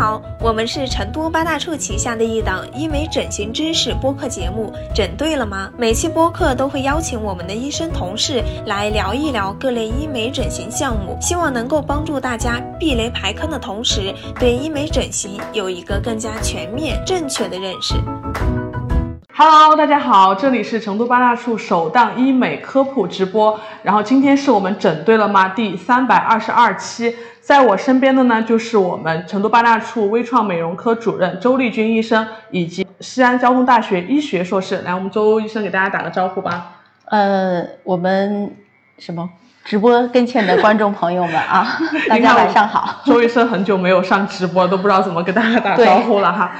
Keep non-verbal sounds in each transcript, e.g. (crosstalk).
好，我们是成都八大处旗下的一档医美整形知识播客节目，整对了吗？每期播客都会邀请我们的医生同事来聊一聊各类医美整形项目，希望能够帮助大家避雷排坑的同时，对医美整形有一个更加全面、正确的认识。Hello，大家好，这里是成都八大处首档医美科普直播。然后今天是我们整对了吗第三百二十二期，在我身边的呢就是我们成都八大处微创美容科主任周丽君医生，以及西安交通大学医学硕士。来，我们周医生给大家打个招呼吧。呃，我们什么直播跟前的观众朋友们啊，(laughs) 大家晚上好。周医生很久没有上直播，都不知道怎么跟大家打招呼了哈。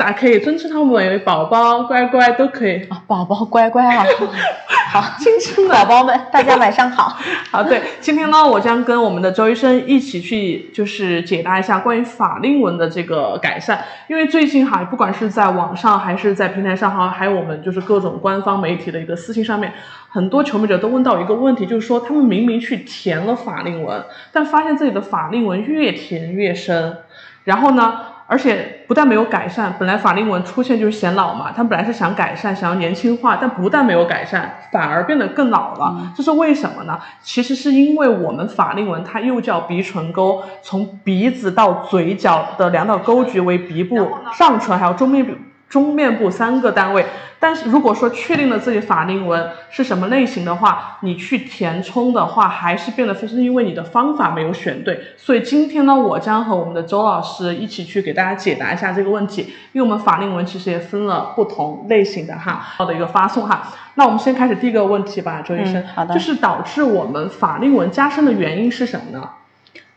大家可以尊称他们为宝宝、乖乖都可以。啊，宝宝乖乖啊，(laughs) 好，亲亲宝宝们，大家晚上好。(laughs) 好，对，今天呢，我将跟我们的周医生一起去，就是解答一下关于法令纹的这个改善。因为最近哈，不管是在网上还是在平台上哈，还有我们就是各种官方媒体的一个私信上面，很多求美者都问到一个问题，就是说他们明明去填了法令纹，但发现自己的法令纹越填越深，然后呢？而且不但没有改善，本来法令纹出现就是显老嘛，他们本来是想改善，想要年轻化，但不但没有改善，反而变得更老了。嗯、这是为什么呢？其实是因为我们法令纹它又叫鼻唇沟，从鼻子到嘴角的两道沟距为鼻部、上唇还有中面部。中面部三个单位，但是如果说确定了自己法令纹是什么类型的话，你去填充的话，还是变得非常因为你的方法没有选对。所以今天呢，我将和我们的周老师一起去给大家解答一下这个问题，因为我们法令纹其实也分了不同类型的哈，好的一个发送哈。那我们先开始第一个问题吧，周医生，嗯、好的，就是导致我们法令纹加深的原因是什么呢？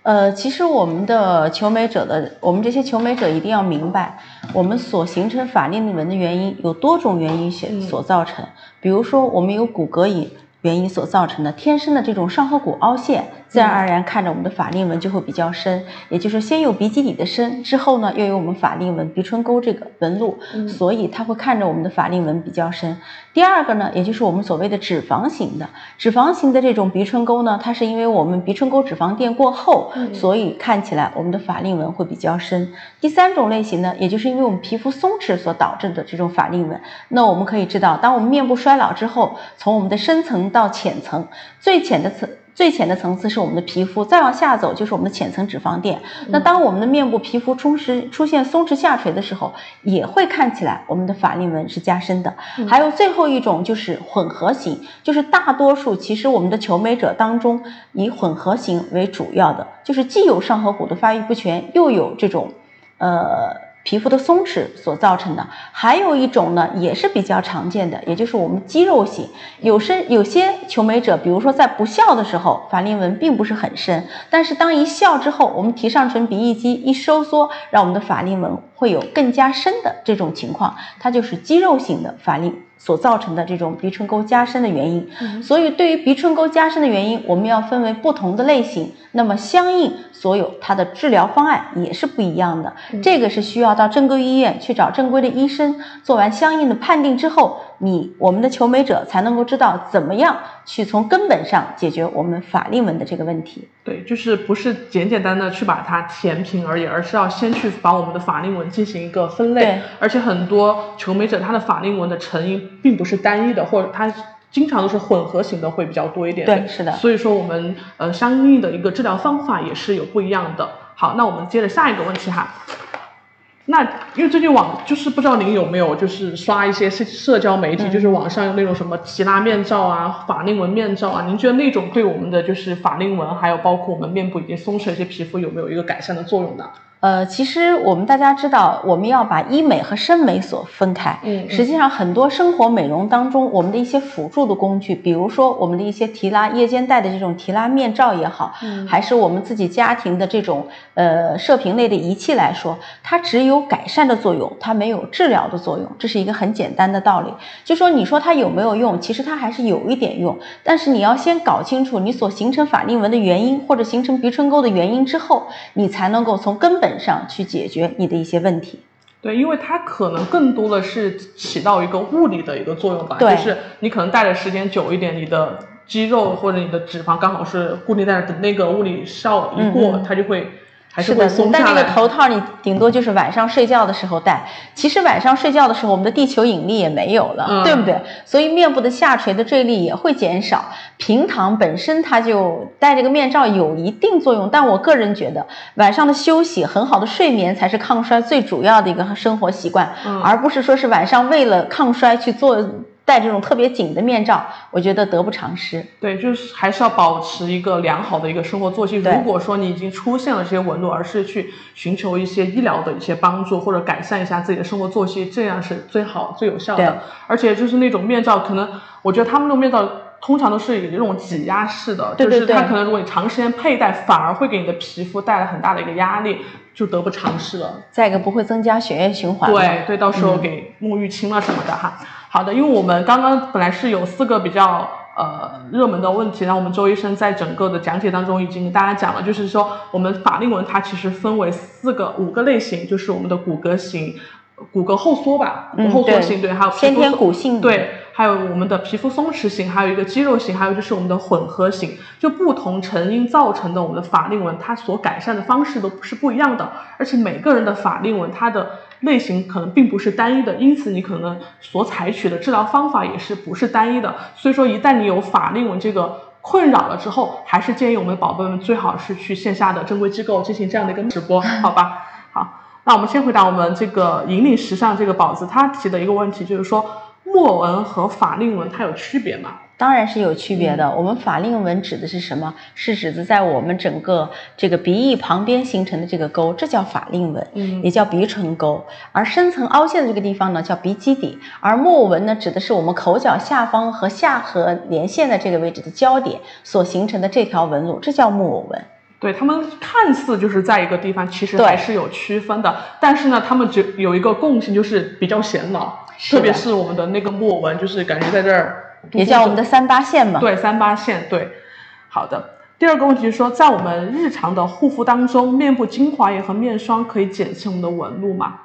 呃，其实我们的求美者的，我们这些求美者一定要明白，我们所形成法令纹的原因有多种原因所所造成。嗯、比如说，我们有骨骼影原因所造成的天生的这种上颌骨凹陷，自然而然看着我们的法令纹就会比较深。也就是先有鼻基底的深，之后呢又有我们法令纹鼻唇沟这个纹路，嗯、所以它会看着我们的法令纹比较深。第二个呢，也就是我们所谓的脂肪型的，脂肪型的这种鼻唇沟呢，它是因为我们鼻唇沟脂肪垫过厚，嗯、所以看起来我们的法令纹会比较深。第三种类型呢，也就是因为我们皮肤松弛所导致的这种法令纹。那我们可以知道，当我们面部衰老之后，从我们的深层到浅层，最浅的层。最浅的层次是我们的皮肤，再往下走就是我们的浅层脂肪垫。那当我们的面部皮肤充实出现松弛下垂的时候，也会看起来我们的法令纹是加深的。嗯、还有最后一种就是混合型，就是大多数其实我们的求美者当中以混合型为主要的，就是既有上颌骨的发育不全，又有这种呃。皮肤的松弛所造成的，还有一种呢，也是比较常见的，也就是我们肌肉型。有深有些求美者，比如说在不笑的时候，法令纹并不是很深，但是当一笑之后，我们提上唇鼻翼肌一收缩，让我们的法令纹会有更加深的这种情况，它就是肌肉型的法令所造成的这种鼻唇沟加深的原因。嗯、所以，对于鼻唇沟加深的原因，我们要分为不同的类型，那么相应所有它的治疗方案也是不一样的。嗯、这个是需要到正规医院去找正规的医生做完相应的判定之后，你我们的求美者才能够知道怎么样去从根本上解决我们法令纹的这个问题。对，就是不是简简单的去把它填平而已，而是要先去把我们的法令纹进行一个分类。而且很多求美者他的法令纹的成因并不是单一的，或者他经常都是混合型的会比较多一点。对，是的。所以说我们呃相应的一个治疗方法也是有不一样的。好，那我们接着下一个问题哈。那因为最近网就是不知道您有没有就是刷一些社社交媒体，嗯、就是网上有那种什么提拉面罩啊、法令纹面罩啊，您觉得那种对我们的就是法令纹，还有包括我们面部已经松弛一些皮肤有没有一个改善的作用呢？呃，其实我们大家知道，我们要把医美和生美所分开。嗯，实际上很多生活美容当中，我们的一些辅助的工具，比如说我们的一些提拉夜间戴的这种提拉面罩也好，嗯，还是我们自己家庭的这种呃射频类的仪器来说，它只有改善的作用，它没有治疗的作用，这是一个很简单的道理。就说你说它有没有用，其实它还是有一点用，但是你要先搞清楚你所形成法令纹的原因，或者形成鼻唇沟的原因之后，你才能够从根本上去解决你的一些问题。对，因为它可能更多的是起到一个物理的一个作用吧，就是你可能戴的时间久一点，你的肌肉或者你的脂肪刚好是固定在等那个物理效一过，嗯嗯它就会是的，松戴那下来。个头套，你顶多就是晚上睡觉的时候戴。其实晚上睡觉的时候，我们的地球引力也没有了，嗯对不对？所以面部的下垂的坠力也会减少。平躺本身它就戴这个面罩有一定作用，但我个人觉得晚上的休息、很好的睡眠才是抗衰最主要的一个生活习惯，嗯而不是说是晚上为了抗衰去做戴这种特别紧的面罩，我觉得得不偿失。对，就是还是要保持一个良好的一个生活作息。如果说你已经出现了这些纹路，而是去寻求一些医疗的一些帮助，或者改善一下自己的生活作息，这样是最好最有效对的。而且就是那种面罩，可能我觉得他们那种面罩。通常都是以这种挤压式的，对对就是它可能如果你长时间佩戴，反而会给你的皮肤带来很大的一个压力，就得不偿失了。再一个不会增加血液循环。对对，到时候给沐浴清了什么的哈。好的，因为我们刚刚本来是有四个比较呃热门的问题，然后我们周医生在整个的讲解当中已经跟大家讲了，就是说我们法令纹它其实分为四个五个类型，就是我们的骨骼型。骨骼后缩吧，骨后缩型对，还有先天骨性对，还有我们的皮肤松弛型，还有一个肌肉型，还有就是我们的混合型，就不同成因造成的我们的法令纹，它所改善的方式都是不一样的，而且每个人的法令纹它的类型可能并不是单一的，因此你可能所采取的治疗方法也是不是单一的。所以说，一旦你有法令纹这个困扰了之后，还是建议我们的宝贝们最好是去线下的正规机构进行这样的一个直播，好吧？(laughs) 好。那我们先回答我们这个引领时尚这个宝子他提的一个问题，就是说墨纹和法令纹它有区别吗？当然是有区别嗯的。我们法令纹指的是什么？是指的在我们整个这个鼻翼旁边形成的这个沟，这叫法令纹，嗯也叫鼻唇沟。而深层凹陷的这个地方呢，叫鼻基底。而木偶纹呢，指的是我们口角下方和下颌连线的这个位置的交点所形成的这条纹路，这叫木偶纹。对他们看似就是在一个地方，其实还是有区分的。但是呢，他们只有一个共性，就是比较显老，是特别是我们的那个木偶纹，就是感觉在这儿，也叫我们的三八线嘛。对三八线。对，好的。第二个问题是说，在我们日常的护肤当中，面部精华液和面霜可以减轻我们的纹路吗？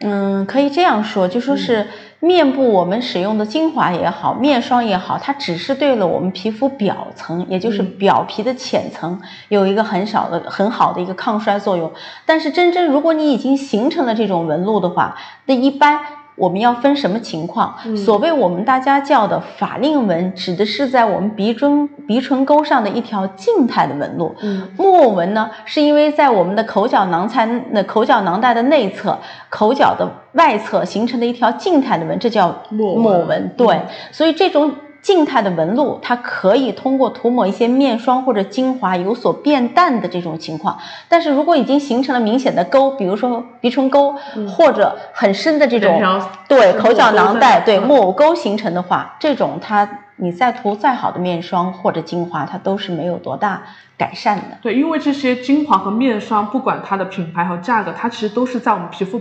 嗯，可以这样说，就说是面部我们使用的精华也好，面霜也好，它只是对了我们皮肤表层，也就是嗯表皮的浅层有一个很少的、很好的一个抗衰作用。但是真正如果你已经形成了这种纹路的话，那一般。我们要分什么情况？嗯所谓我们大家叫的法令纹，指的是在我们鼻中鼻唇沟上的一条静态的纹路。嗯墨纹呢，是因为在我们的口角囊袋那口角囊袋的内侧、口角的外侧形成的一条静态的纹，这叫木偶纹。对，嗯所以这种静态的纹路，它可以通过涂抹一些面霜或者精华有所变淡的这种情况。但是如果已经形成了明显的沟，比如说鼻唇沟，或者很深的这种对口角囊袋对嗯木偶沟形成的话，这种它你再涂再好的面霜或者精华，它都是没有多大改善的。对，因为这些精华和面霜，不管它的品牌和价格，它其实都是在我们皮肤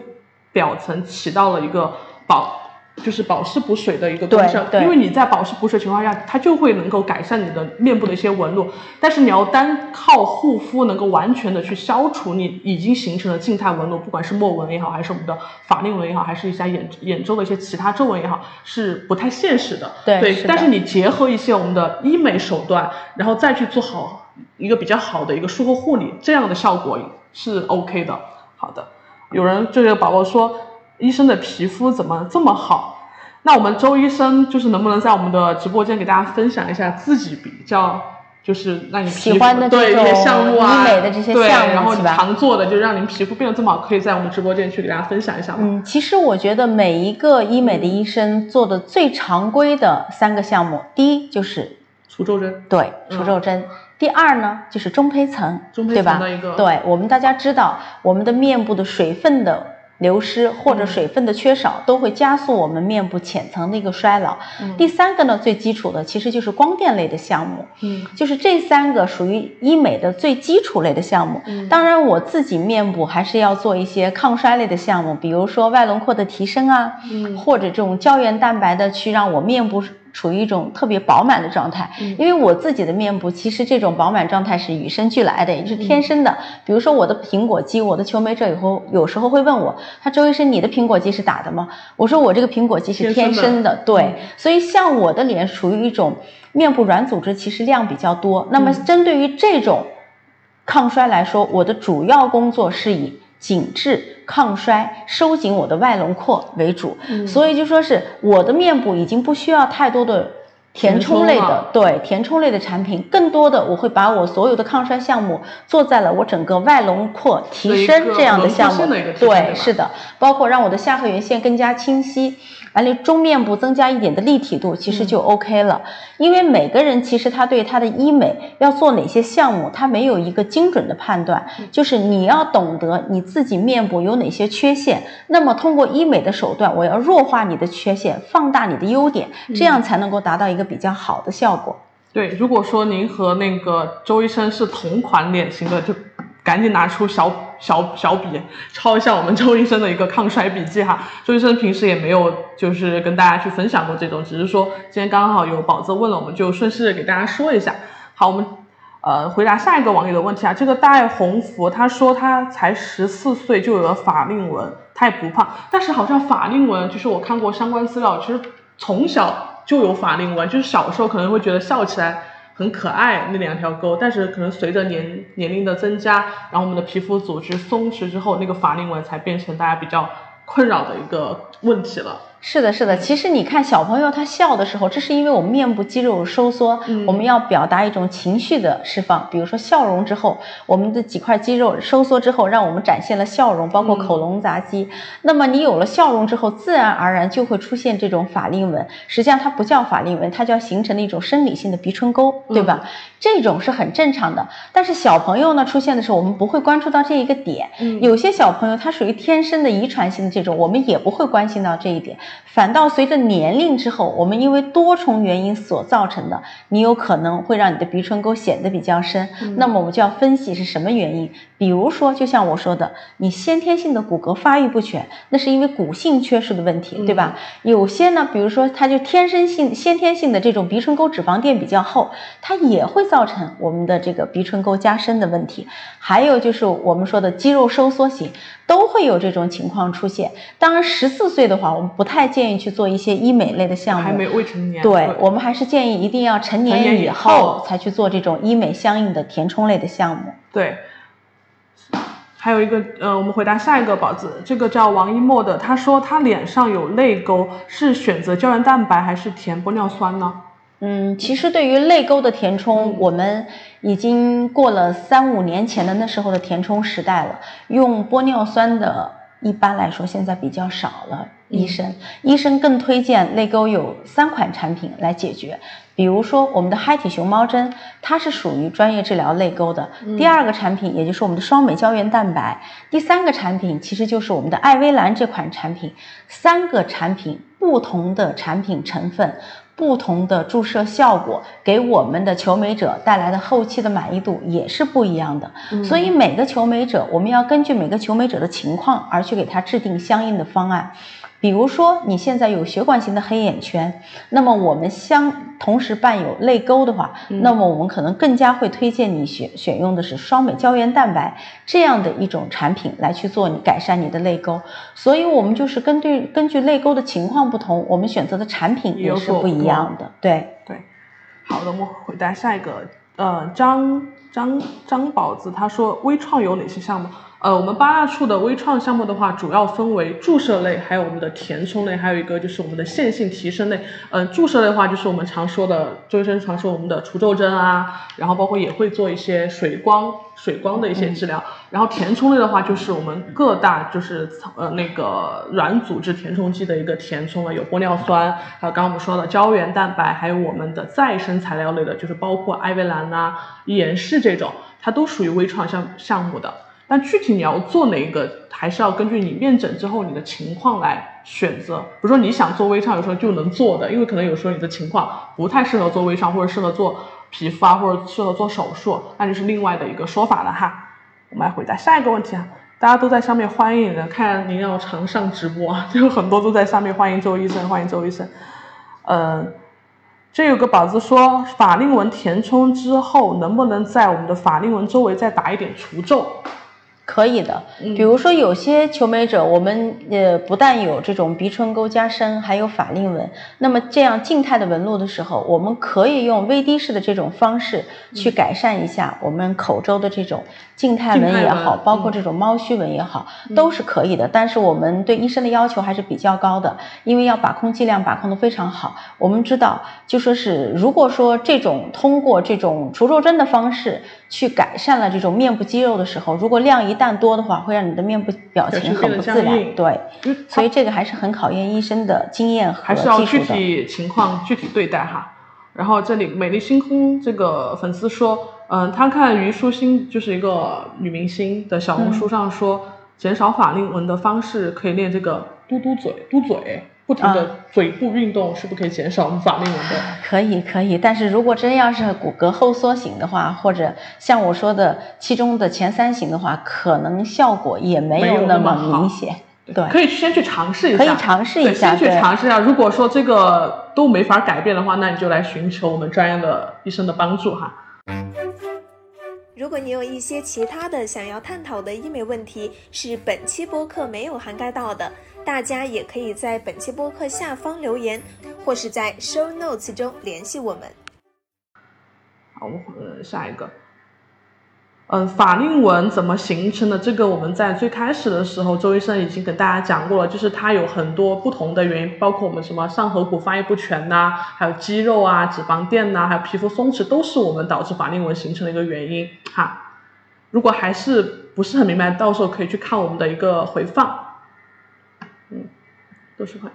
表层起到了一个保，就是保湿补水的一个功效。对对因为你在保湿补水情况下，它就会能够改善你的面部的一些纹路。但是你要单靠护肤能够完全的去消除你已经形成的静态纹路，不管是墨纹也好，还是我们的法令纹也好，还是一些眼眼周的一些其他皱纹也好，是不太现实的。对是但是你结合一些我们的医美手段，然后再去做好一个比较好的一个术后护理，这样的效果是 OK 的。好的，有人这个宝宝说，医生的皮肤怎么这么好？那我们周医生就是能不能在我们的直播间给大家分享一下自己比较，就是让你皮肤喜欢的这对一些项目啊，医美的这些，项目然后你常做的，就让您皮肤变得这么好，可以在我们直播间去给大家分享一下吗？嗯，其实我觉得每一个医美的医生做的最常规的三个项目，第一就是除皱针，对嗯除皱针。第二呢，就是中胚层，中胚对吧？对我们大家知道，我们的面部的水分的流失或者嗯水分的缺少，都会加速我们面部浅层的一个衰老。嗯第三个呢，最基础的其实就是光电类的项目，嗯就是这三个属于医美的最基础类的项目。嗯当然，我自己面部还是要做一些抗衰类的项目，比如说外轮廓的提升啊，嗯或者这种胶原蛋白的去让我面部处于一种特别饱满的状态。嗯因为我自己的面部其实这种饱满状态是与生俱来的，也就是天生的。比如说我的苹果肌，我的求美者以后有时候会问我，他周医生，你的苹果肌是打的吗？我说我这个苹果肌是天天生的生的，对。嗯所以像我的脸属于一种面部软组织其实量比较多，那么嗯针对于这种抗衰来说，我的主要工作是以紧致、抗衰、收紧我的外轮廓为主，所以就说是我的面部已经不需要太多的。填充类的，对填充类的产品，更多的我会把我所有的抗衰项目做在了我整个外轮廓提升这样的项目，对，是的，包括让我的下颌缘线更加清晰。完了，中面部增加一点的立体度，其实就 OK 了。因为每个人其实他对他的医美要做哪些项目，他没有一个精准的判断。就是你要懂得你自己面部有哪些缺陷，那么通过医美的手段，我要弱化你的缺陷，放大你的优点，这样才能够达到一个比较好的效果。对，如果说您和那个周医生是同款脸型的，就。赶紧拿出小小小笔抄一下我们周医生的一个抗衰笔记哈。(laughs) 周医生平时也没有就是跟大家去分享过这种，只是说今天刚好有宝子问了，我们就顺势给大家说一下。好，我们呃回答下一个网友的问题啊。这个戴红福他说他才十四岁就有了法令纹，他也不胖，但是好像法令纹就是我看过相关资料，其实从小就有法令纹，就是小时候可能会觉得笑起来。很可爱那两条沟，但是可能随着年年龄的增加，然后我们的皮肤组织松弛之后，那个法令纹才变成大家比较困扰的一个问题了。是的，是的。其实你看小朋友他笑的时候，这是因为我们面部肌肉收缩，我们要表达一种情绪的释放。比如说笑容之后，我们的几块肌肉收缩之后，让我们展现了笑容，包括口龙匝肌。那么你有了笑容之后，自然而然就会出现这种法令纹。实际上它不叫法令纹，它叫形成的一种生理性的鼻唇沟，对吧？这种是很正常的。但是小朋友呢出现的时候，我们不会关注到这一个点。有些小朋友他属于天生的遗传性的这种，我们也不会关心到这一点。反倒随着年龄之后，我们因为多重原因所造成的，你有可能会让你的鼻唇沟显得比较深。那么我们就要分析是什么原因。比如说，就像我说的，你先天性的骨骼发育不全，那是因为骨性缺失的问题，对吧？有些呢，比如说他就天生性、先天性的这种鼻唇沟脂肪垫比较厚，它也会造成我们的这个鼻唇沟加深的问题。还有就是我们说的肌肉收缩型，都会有这种情况出现。当然，十四岁的话，我们不太建议去做一些医美类的项目，还没未成年。对，我们还是建议一定要成年以后才去做这种医美相应的填充类的项目。对。还有一个，呃，我们回答下一个宝子，这个叫王一墨的，他说他脸上有泪沟，是选择胶原蛋白还是填玻尿酸呢？嗯，其实对于泪沟的填充，我们已经过了三五年前的那时候的填充时代了，用玻尿酸的，一般来说现在比较少了。医生，医生更推荐泪沟有三款产品来解决。比如说我们的嗨体熊猫针，它是属于专业治疗泪沟的。第二个产品，也就是我们的双美胶原蛋白。第三个产品，其实就是我们的艾薇兰这款产品。三个产品不同的产品成分，不同的注射效果，给我们的求美者带来的后期的满意度也是不一样的。所以每个求美者，我们要根据每个求美者的情况而去给他制定相应的方案。比如说你现在有血管型的黑眼圈，那么我们相同时伴有泪沟的话，那么我们可能更加会推荐你选选用的是双美胶原蛋白这样的一种产品来去做你改善你的泪沟。所以，我们就是根据根据泪沟的情况不同，我们选择的产品也是不一样的。对对，好的，我们回答下一个，呃，张张张宝子他说微创有哪些项目？呃，我们八大处的微创项目的话，主要分为注射类，还有我们的填充类，还有一个就是我们的线性提升类。嗯，注射类的话，就是我们常说的周医生常说我们的除皱针啊，然后包括也会做一些水光、水光的一些治疗。然后填充类的话，就是我们各大就是呃那个软组织填充剂的一个填充了，有玻尿酸，还有刚刚我们说的胶原蛋白，还有我们的再生材料类的，就是包括艾维兰啊、颜氏这种，它都属于微创项项目的。但具体你要做哪一个，还是要根据你面诊之后你的情况来选择。比如说你想做微创，有时候就能做的，因为可能有时候你的情况不太适合做微创，或者适合做皮肤啊，或者适合做手术，那就是另外的一个说法了哈。我们来回答下一个问题啊，大家都在上面欢迎的，看您要常上直播，(laughs) 就很多都在上面欢迎周医生，欢迎周医生。嗯，这有个宝子说，法令纹填充之后，能不能在我们的法令纹周围再打一点除皱？可以的。嗯比如说有些求美者，我们呃不但有这种鼻唇沟加深，还有法令纹。那么这样静态的纹路的时候，我们可以用微滴式的这种方式去改善一下我们口周的这种静态纹也好，包括这种猫须纹也好，都是可以的。但是我们对医生的要求还是比较高的，因为要把控剂量把控的非常好。我们知道，就说是如果说这种通过这种除皱针的方式去改善了这种面部肌肉的时候，如果量一旦多的话，会让你的面部表情很不自然。对，所以这个还是很考验医生的经验和还是要具技术的。体情况具体对待哈。然后这里美丽星空这个粉丝说，嗯，他看虞书欣就是一个女明星的小红书上说，减少法令纹的方式可以练这个嘟嘟嘴、嘟嘴，不停的嘴部运动，是不是可以减少我们法令纹的？可以可以，但是如果真要是骨骼后缩型的话，或者像我说的其中的前三型的话，可能效果也没没有有那么明显。对，可以先去尝试一下，可以尝试一下先去尝试一下。如果说这个都没法改变的话，那你就来寻求我们专业的医生的帮助哈。如果你有一些其他的想要探讨的医美问题，是本期播客没有涵盖到的，大家也可以在本期播客下方留言，或是在 show notes 中联系我们。好，我们呃下一个，嗯，法令纹怎么形成的？这个我们在最开始的时候，周医生已经跟大家讲过了，就是它有很多不同的原因，包括我们什么上颌骨发育不全呐、还有肌肉啊、脂肪垫呐、还有皮肤松弛，都是我们导致法令纹形成的一个原因哈。如果还是不是很明白，到时候可以去看我们的一个回放，都是会。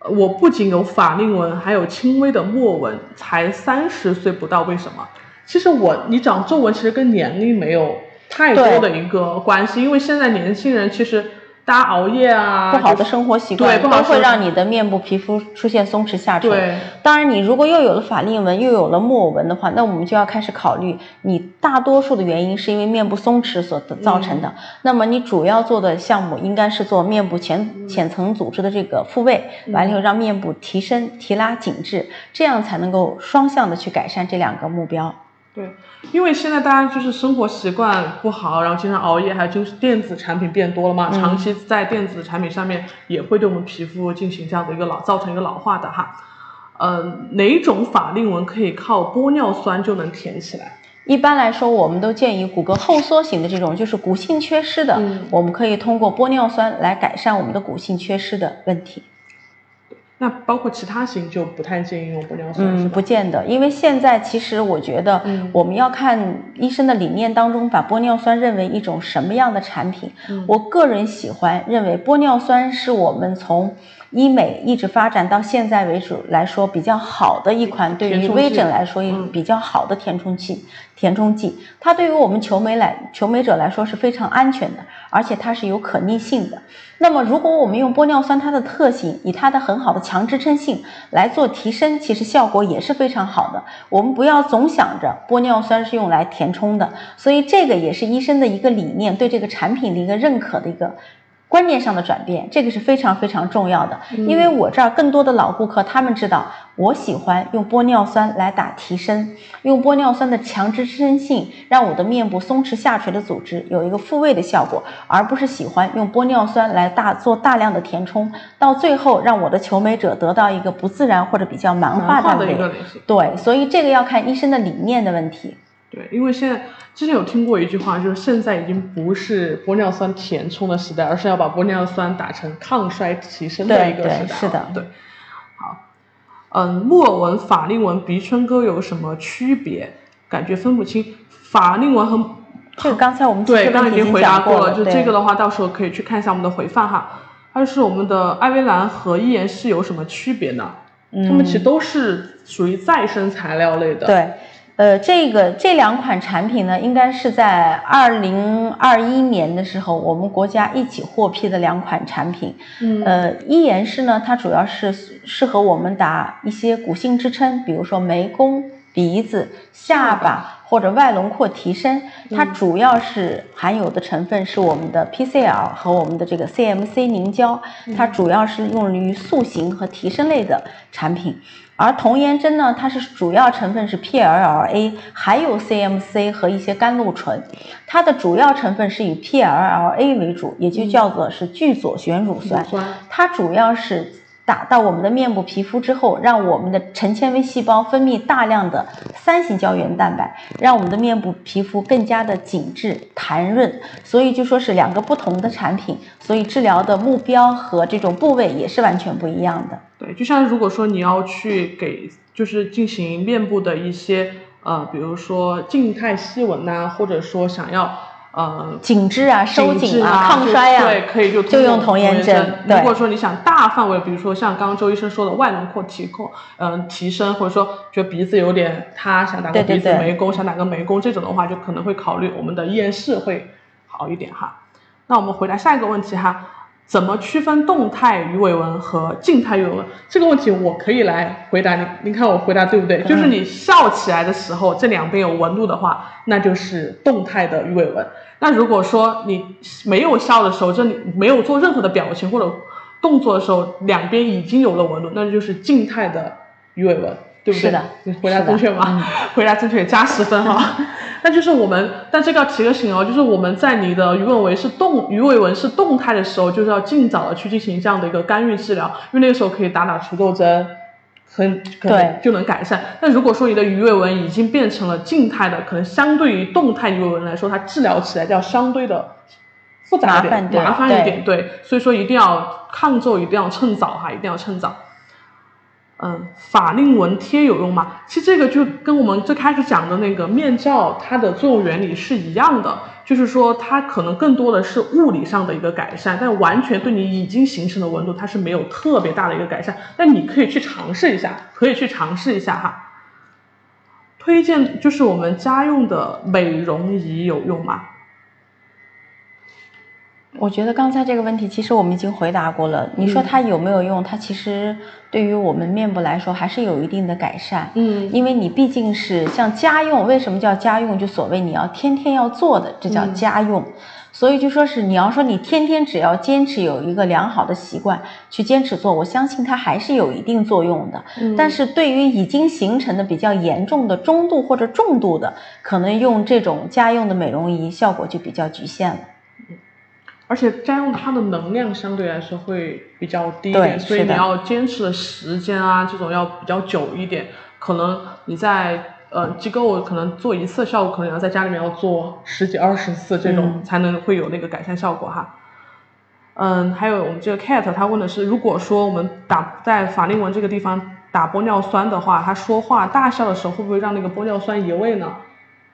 呃我不仅有法令纹，还有轻微的墨纹，才三十岁不到，为什么？其实我你长皱纹其实跟年龄没有太多的一个关系，因为现在年轻人其实大家熬夜啊，不好的生活习惯都会让你的面部皮肤出现松弛下垂。对当然，你如果又有了法令纹，又有了木偶纹的话，那我们就要开始考虑，你大多数的原因是因为面部松弛所造成嗯的。那么你主要做的项目应该是做面部浅浅层组织的这个复位，嗯完了以后让面部提升、提拉、紧致，这样才能够双向的去改善这两个目标。对，因为现在大家就是生活习惯不好，然后经常熬夜，还有就是电子产品变多了嘛，嗯长期在电子产品上面也会对我们皮肤进行这样的一个老，造成一个老化的哈。呃，哪种法令纹可以靠玻尿酸就能填起来？一般来说，我们都建议骨骼后缩型的这种，就是骨性缺失的，嗯我们可以通过玻尿酸来改善我们的骨性缺失的问题。那包括其他型就不太建议用玻尿酸，是嗯，不见得，因为现在其实我觉得嗯我们要看医生的理念当中，把玻尿酸认为一种什么样的产品。嗯我个人喜欢认为玻尿酸是我们从医美一直发展到现在为止来说比较好的一款对于微整来说嗯比较好的填充剂。填充剂，它对于我们求美来求美者来说是非常安全的，而且它是有可逆性的。那么，如果我们用玻尿酸它的特性，以它的很好的强支撑性来做提升，其实效果也是非常好的。我们不要总想着玻尿酸是用来填充的，所以这个也是医生的一个理念，对这个产品的一个认可的一个。观念上的转变，这个是非常非常重要的。因为我这儿更多的老顾客，他们知道我喜欢用玻尿酸来打提升，用玻尿酸的强支撑性，让我的面部松弛下垂的组织有一个复位的效果，而不是喜欢用玻尿酸来大做大量的填充，到最后让我的求美者得到一个不自然或者比较蛮化的一脸。个。对，所以这个要看医生的理念的问题。对，因为现在之前有听过一句话，就是现在已经不是玻尿酸填充的时代，而是要把玻尿酸打成抗衰提升的一个时代是的对，好，嗯，木偶纹、法令纹、鼻唇沟有什么区别？感觉分不清。法令纹和这个刚才我们对，刚问题已经回答过了，就这个的话，到时候可以去看一下我们的回放哈。它是我们的艾薇兰和伊颜是有什么区别呢？它们其实都是属于再生材料类的。对，呃，这个这两款产品呢，应该是在二零二一年的时候，我们国家一起获批的两款产品。嗯呃，伊颜氏呢，它主要是适合我们打一些骨性支撑，比如说眉弓、鼻子、下巴、或者外轮廓提升，它主要是含有的成分是我们的 PCL 和我们的这个 CMC 凝胶，它主要是用于塑形和提升类的产品。而童颜针呢，它是主要成分是 PLLA，还有 CMC 和一些甘露醇，它的主要成分是以 PLLA 为主，也就叫做是聚左旋乳酸，它主要是。打到我们的面部皮肤之后，让我们的成纤维细胞分泌大量的三型胶原蛋白，让我们的面部皮肤更加的紧致弹润。所以就说是两个不同的产品，所以治疗的目标和这种部位也是完全不一样的。对，就像如果说你要去给就是进行面部的一些呃，比如说静态细纹呐，或者说想要。呃，紧致啊，收紧啊，抗衰啊，对，可以就就用童颜针。如果说你想大范围，比如说像刚刚周医生说的外轮廓提控，嗯，提升，或者说觉得鼻子有点塌，想打个鼻子眉弓，想打个眉弓这种的话，就可能会考虑我们的燕视会好一点哈。那我们回答下一个问题哈。怎么区分动态鱼尾纹和静态鱼尾纹？这个问题我可以来回答你。您看我回答对不对？就是你笑起来的时候，这两边有纹路的话，那就是动态的鱼尾纹。那如果说你没有笑的时候，就你没有做任何的表情或者动作的时候，两边已经有了纹路，那就是静态的鱼尾纹。对不对？是的，(laughs) 回答正确吗？回答正确加十分哈。(laughs) 那就是我们，但这个要提个醒哦，就是我们在你的鱼尾纹是动鱼尾纹是动态的时候，就是要尽早的去进行这样的一个干预治疗，因为那个时候可以打打除皱针，很可能就能改善。但如果说你的鱼尾纹已经变成了静态的，可能相对于动态鱼尾纹来说，它治疗起来就要相对的复杂一点，麻烦一点。对，所以说一定要抗皱，一定要趁早哈，一定要趁早。嗯，法令纹贴有用吗？其实这个就跟我们最开始讲的那个面罩，它的作用原理是一样的，就是说它可能更多的是物理上的一个改善，但完全对你已经形成的纹路，它是没有特别大的一个改善。但你可以去尝试一下，可以去尝试一下哈。推荐就是我们家用的美容仪有用吗？我觉得刚才这个问题其实我们已经回答过了。你说它有没有用？它其实对于我们面部来说还是有一定的改善。嗯，因为你毕竟是像家用，为什么叫家用？就所谓你要天天要做的，这叫家用。所以就说是你要说你天天只要坚持有一个良好的习惯去坚持做，我相信它还是有一定作用的。嗯但是对于已经形成的比较严重的中度或者重度的，可能用这种家用的美容仪效果就比较局限了。而且占用它的能量相对来说会比较低一点，所以你要坚持的时间啊，这种要比较久一点。可能你在呃机构可能做一次效果，可能要在家里面要做十几二十次这种才能会有那个改善效果哈。嗯，还有我们这个 cat 他问的是，如果说我们打在法令纹这个地方打玻尿酸的话，他说话大笑的时候会不会让那个玻尿酸移位呢？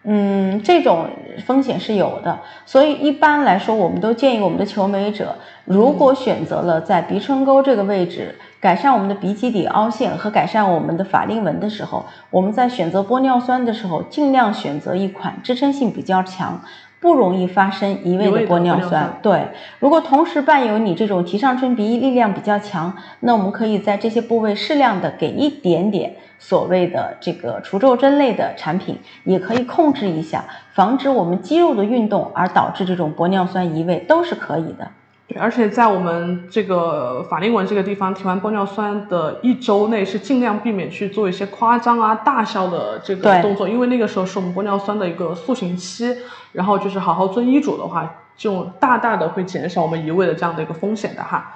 嗯，这种风险是有的，所以一般来说，我们都建议我们的求美者，如果选择了在鼻唇沟这个位置改善我们的鼻基底凹陷和改善我们的法令纹的时候，我们在选择玻尿酸的时候，尽量选择一款支撑性比较强。不容易发生移位的玻尿酸，对。如果同时伴有你这种提上唇鼻翼力量比较强，那我们可以在这些部位适量的给一点点所谓的这个除皱针类的产品，也可以控制一下，防止我们肌肉的运动而导致这种玻尿酸移位都是可以的。对，而且在我们这个法令纹这个地方提完玻尿酸的一周内，是尽量避免去做一些夸张啊、大笑的这个动作，因为那个时候是我们玻尿酸的一个塑形期。然后就是好好遵医嘱的话，就大大的会减少我们移位的这样的一个风险的哈。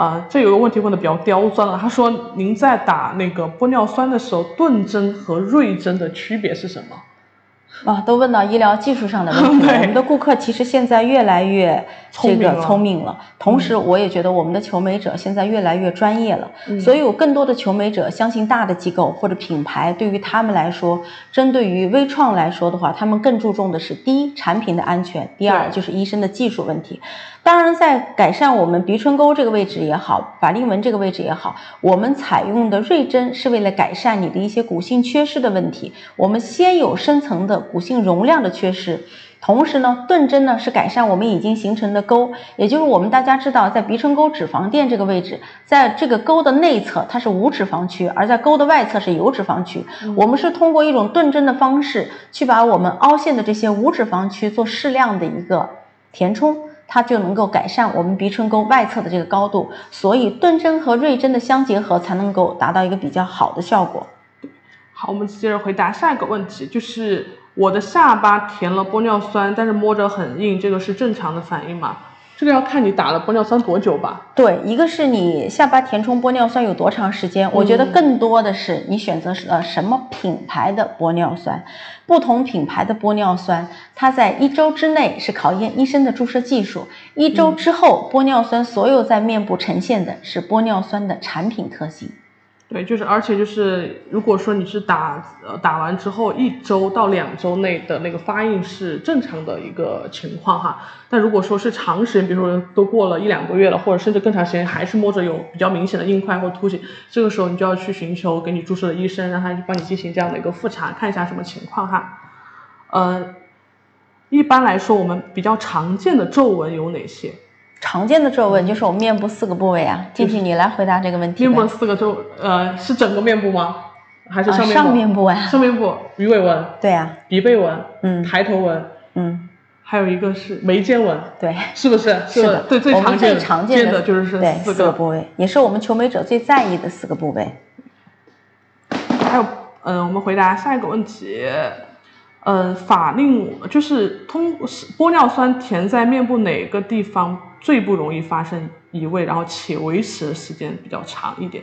啊，这有个问题问的比较刁钻了，他说您在打那个玻尿酸的时候，钝针和锐针的区别是什么？啊，都问到医疗技术上的问题了。(laughs) 我们的顾客其实现在越来越这个聪明了，同时我也觉得我们的求美者现在越来越专业了。所以有更多的求美者相信大的机构或者品牌，对于他们来说，针对于微创来说的话，他们更注重的是第一产品的安全，第二就是医生的技术问题。当然，在改善我们鼻唇沟这个位置也好，法令纹这个位置也好，我们采用的锐针是为了改善你的一些骨性缺失的问题。我们先有深层的骨性容量的缺失，同时呢，钝针呢是改善我们已经形成的沟，也就是我们大家知道，在鼻唇沟脂肪垫这个位置，在这个沟的内侧它是无脂肪区，而在沟的外侧是有脂肪区。我们是通过一种钝针的方式，去把我们凹陷的这些无脂肪区做适量的一个填充，它就能够改善我们鼻唇沟外侧的这个高度。所以钝针和锐针的相结合，才能够达到一个比较好的效果。好，我们接着回答下一个问题，就是我的下巴填了玻尿酸，但是摸着很硬，这个是正常的反应吗？这个要看你打了玻尿酸多久吧。对，一个是你下巴填充玻尿酸有多长时间，我觉得更多的是你选择呃什么品牌的玻尿酸，不同品牌的玻尿酸，它在一周之内是考验医生的注射技术，一周之后玻尿酸所有在面部呈现的是玻尿酸的产品特性。对，就是，而且就是，如果说你是打呃打完之后一周到两周内的那个发硬是正常的一个情况哈，但如果说是长时间，比如说都过了一两个月了，或者甚至更长时间，还是摸着有比较明显的硬块或凸起，这个时候你就要去寻求给你注射的医生，让他去帮你进行这样的一个复查，看一下什么情况哈。呃，一般来说，我们比较常见的皱纹有哪些？常见的皱纹就是我们面部四个部位啊，静静你来回答这个问题。面部四个皱，呃，是整个面部吗？还是上面部？上面部啊。上面部鱼尾纹。对啊。鼻背纹。嗯。抬头纹。嗯。还有一个是眉间纹。对。是不是？是的。对，最常见常见的就是对四个部位，也是我们求美者最在意的四个部位。还有，嗯，我们回答下一个问题。呃，法令就是通玻尿酸填在面部哪个地方最不容易发生移位，然后且维持的时间比较长一点。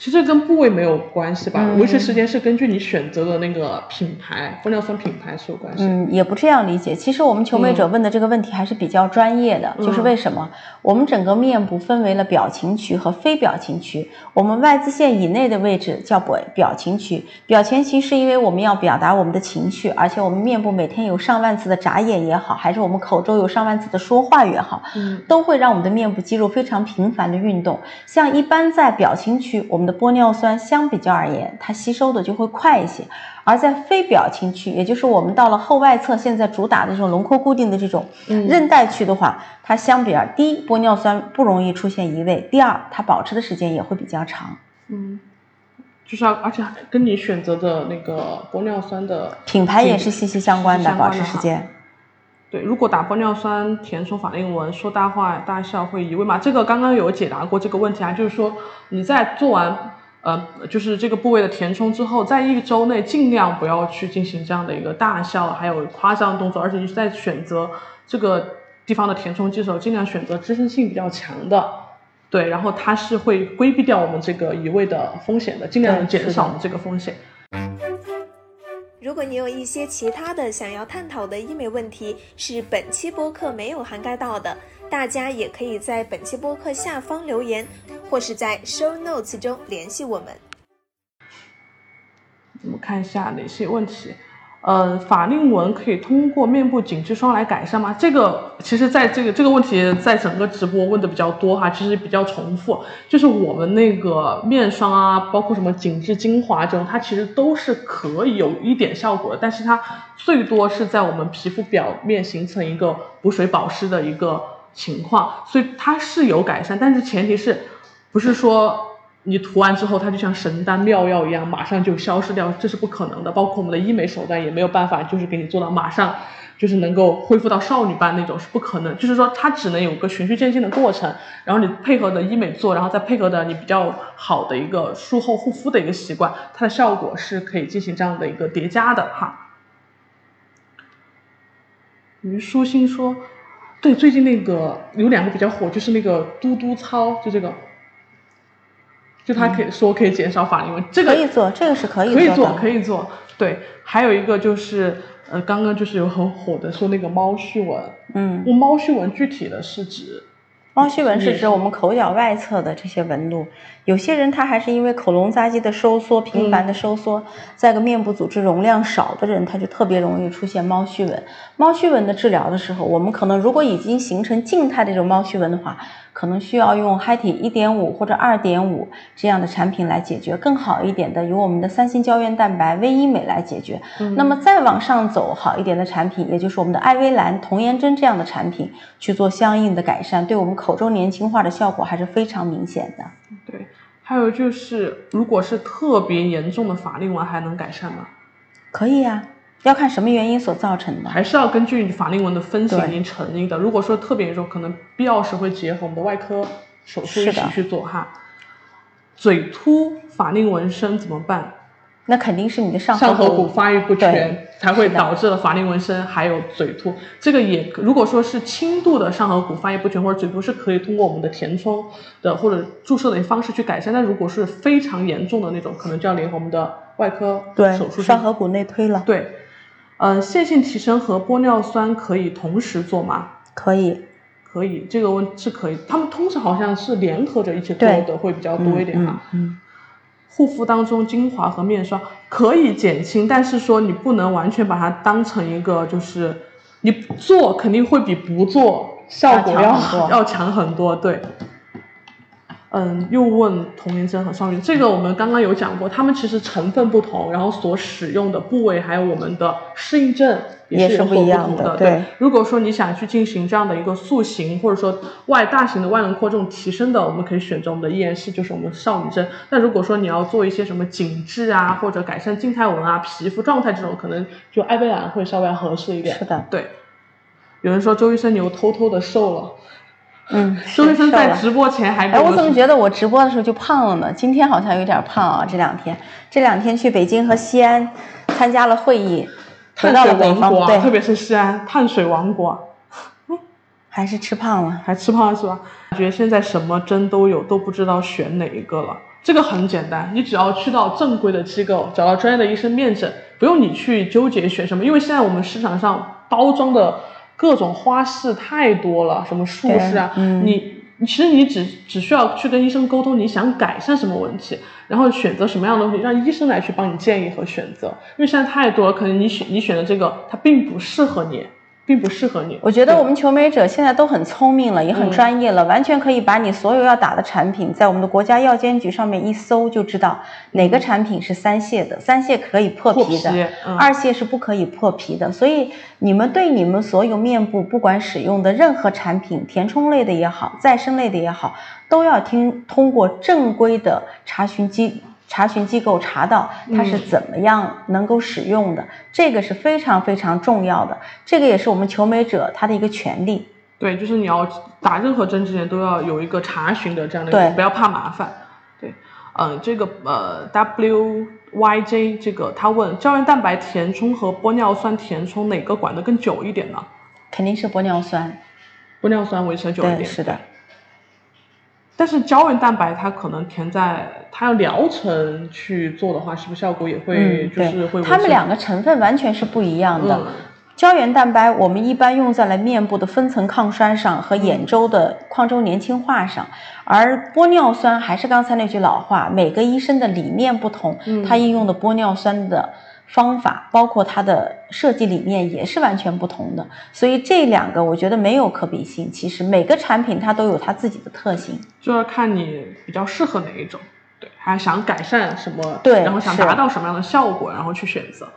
其实跟部位没有关系吧，维持时间是根据你选择的那个品牌玻尿酸品牌是有关系。嗯，也不这样理解。其实我们求美者问的这个问题还是比较专业的，就是为什么我们整个面部分为了表情区和非表情区，我们外眦线以内的位置叫表表情区。表情区是因为我们要表达我们的情绪，而且我们面部每天有上万次的眨眼也好，还是我们口中有上万次的说话也好，嗯，都会让我们的面部肌肉非常频繁的运动。像一般在表情区，我们的玻尿酸相比较而言，它吸收的就会快一些；而在非表情区，也就是我们到了后外侧，现在主打的这种轮廓固定的这种韧带区的话，它相比而第一，玻尿酸不容易出现移位；第二，它保持的时间也会比较长。嗯，就是而且跟你选择的那个玻尿酸的品牌也是息息相关的，保持时间。对，如果打玻尿酸填充法令纹，说大话大笑会移位吗？这个刚刚有解答过这个问题啊，就是说你在做完呃，就是这个部位的填充之后，在一周内尽量不要去进行这样的一个大笑还有夸张动作，而且你是在选择这个地方的填充剂时候，尽量选择支撑性比较强的，对，然后它是会规避掉我们这个移位的风险的，尽量减少我们这个风险。如果你有一些其他的想要探讨的医美问题，是本期播客没有涵盖到的，大家也可以在本期播客下方留言，或是在 show notes 中联系我们。我们看一下哪些问题。呃，法令纹可以通过面部紧致霜来改善吗？这个其实在这个这个问题在整个直播问的比较多哈，其实比较重复。就是我们那个面霜啊，包括什么紧致精华这种，它其实都是可以有一点效果的，但是它最多是在我们皮肤表面形成一个补水保湿的一个情况，所以它是有改善，但是前提是不是说。你涂完之后，它就像神丹妙药一样，马上就消失掉，这是不可能的。包括我们的医美手段也没有办法，就是给你做到马上就是能够恢复到少女般那种，是不可能。就是说，它只能有个循序渐进的过程，然后你配合的医美做，然后再配合的你比较好的一个术后护肤的一个习惯，它的效果是可以进行这样的一个叠加的哈。于舒心说，对，最近那个有两个比较火，就是那个嘟嘟操，就这个。就他可以说可以减少法令纹，这个可以做，这个是可以可以做，可以做。对，还有一个就是呃，刚刚就是有很火的说那个猫须纹，嗯，猫须纹具体的是指，猫须纹是指我们口角外侧的这些纹路。有些人他还是因为口龙匝肌的收缩频繁的收缩，再个面部组织容量少的人，他就特别容易出现猫须纹。猫须纹的治疗的时候，我们可能如果已经形成静态的这种猫须纹的话。可能需要用嗨体一点五或者二点五这样的产品来解决。更好一点的，由我们的三星胶原蛋白、微医美来解决。那么再往上走，好一点的产品，也就是我们的艾薇兰、童颜针这样的产品，去做相应的改善，对我们口周年轻化的效果还是非常明显的。对，还有就是，如果是特别严重的法令纹，还能改善吗？可以呀、要看什么原因所造成的。还是要根据法令纹的分型对以及成因的。如果说特别严重，可能必要时会结合我们的外科手术一起去做哈。嘴凸法令纹深怎么办？那肯定是你的上上颌颌骨发育不全才会导致了法令纹深，还有嘴凸。这个也如果说是轻度的上颌骨发育不全或者嘴凸，是可以通过我们的填充的或者注射的方式去改善。但如果是非常严重的那种，可能就要联合我们的外科对手术去上颌骨内推了，对，呃，线性提升和玻尿酸可以同时做吗？可以。可以，这个问是可以。他们通常好像是联合着一起做的会比较多一点哈。嗯嗯护肤当中精华和面霜可以减轻，但是说你不能完全把它当成一个就是你做肯定会比不做效果要要强很多要强很多，对。嗯，又问童颜针和双云，这个我们刚刚有讲过，它们其实成分不同，然后所使用的部位还有我们的适应症也是是有所不一样同的。的对如果说你想去进行这样的一个塑形，或者说外大型的外轮廓这种提升的，我们可以选择我们的依然是就是我们少女针。那如果说你要做一些什么紧致啊，或者改善静态纹啊、皮肤状态这种，可能就艾贝兰会稍微合适一点。是的对。有人说周医生你又偷偷的瘦了，嗯，周医生在直播前还给哎，我怎么觉得我直播的时候就胖了呢？今天好像有点胖啊，这两天，这两天去北京和西安参加了会议，回碳水到了北方，王国啊，特，别是西安碳水王国啊，(laughs) 还是吃胖了。还吃胖了是吧？感觉现在什么针都有，都不知道选哪一个了。这个很简单，你只要去到正规的机构，找到专业的医生面诊，不用你去纠结选什么，因为现在我们市场上包装的各种花式太多了，什么术式啊，嗯你其实你只只需要去跟医生沟通，你想改善什么问题，然后选择什么样的东西，让医生来去帮你建议和选择。因为现在太多了，可能你选你选的这个它并不适合你，并不适合你。我觉得我们求美者现在都很聪明了，也很嗯专业了，完全可以把你所有要打的产品，在我们的国家药监局上面一搜就知道哪个产品是三泻的，三泻可以破皮的，皮嗯二泻是不可以破皮的。所以你们对你们所有面部不管使用的任何产品，填充类的也好，再生类的也好，都要听通过正规的查询机。查询机构查到它是嗯怎么样能够使用的，这个是非常非常重要的，这个也是我们求美者他的一个权利。对，就是你要打任何针之前都要有一个查询的这样的一个，对不要怕麻烦。对，嗯、这个呃 WYJ 这个他问胶原蛋白填充和玻尿酸填充哪个管得更久一点呢？肯定是玻尿酸，玻尿酸维持的久一对，点。是的，但是胶原蛋白它可能填在它要疗程去做的话，是不是效果也会、嗯，就是会它们两个成分完全是不一样的。嗯胶原蛋白我们一般用在了面部的分层抗衰上和眼周的眶周年轻化上，而玻尿酸还是刚才那句老话，每个医生的理念不同，嗯他应用的玻尿酸的方法，包括它的设计理念也是完全不同的。所以这两个我觉得没有可比性，其实每个产品它都有它自己的特性。就要看你比较适合哪一种，对，还想改善什么，对然后想达到什么样的效果，然后去选择。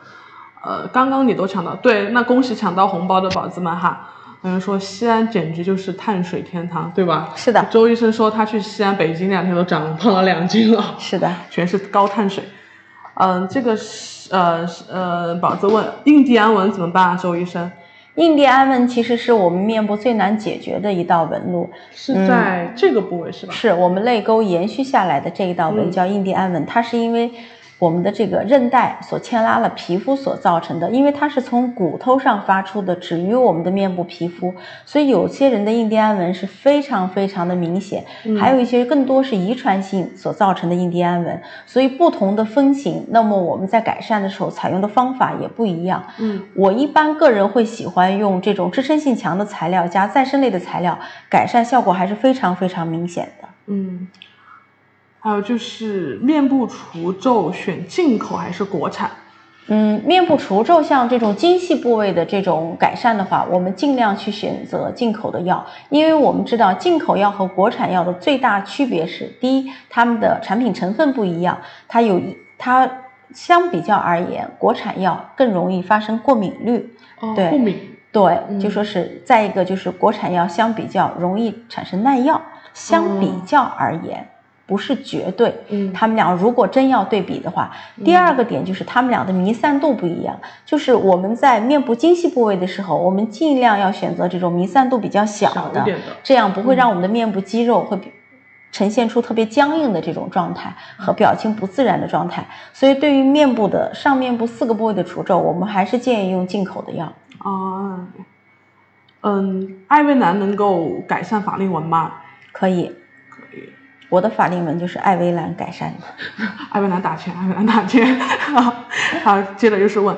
呃，刚刚你都抢到，对，那恭喜抢到红包的宝子们哈。有人说西安简直就是碳水天堂，对吧？是的周医生说他去西安、北京两天都长胖了两斤了，是的，全是高碳水。嗯、这个是呃是呃，宝子问印第安纹怎么办啊？周医生印第安纹其实是我们面部最难解决的一道纹路，是在这个部位是吧？是我们泪沟延续下来的这一道纹嗯叫印第安纹，它是因为我们的这个韧带所牵拉了皮肤所造成的，因为它是从骨头上发出的，止于我们的面部皮肤，所以有些人的印第安纹是非常非常的明显，嗯还有一些更多是遗传性所造成的印第安纹，所以不同的分型，那么我们在改善的时候采用的方法也不一样。嗯，我一般个人会喜欢用这种支撑性强的材料加再生类的材料，改善效果还是非常非常明显的。嗯，还有就是面部除皱选进口还是国产？嗯，面部除皱像这种精细部位的这种改善的话，我们尽量去选择进口的药，因为我们知道进口药和国产药的最大区别是，第一，它们的产品成分不一样，它有它相比较而言，国产药更容易发生过敏率。哦，对过敏。对，嗯就说是再一个就是国产药相比较容易产生耐药，相比较而言。不是绝对，嗯他们俩如果真要对比的话，第二个点就是他们俩的弥散度不一样。就是我们在面部精细部位的时候，我们尽量要选择这种弥散度比较小的，这样不会让我们的面部肌肉会比呈现出特别僵硬的这种状态和表情不自然的状态。所以对于面部的上面部四个部位的除皱，我们还是建议用进口的药。啊，嗯，艾薇兰能够改善法令纹吗？可以。我的法令纹就是艾薇兰改善的。(laughs) 艾薇兰打钱，艾薇兰打钱。好，接着就是问，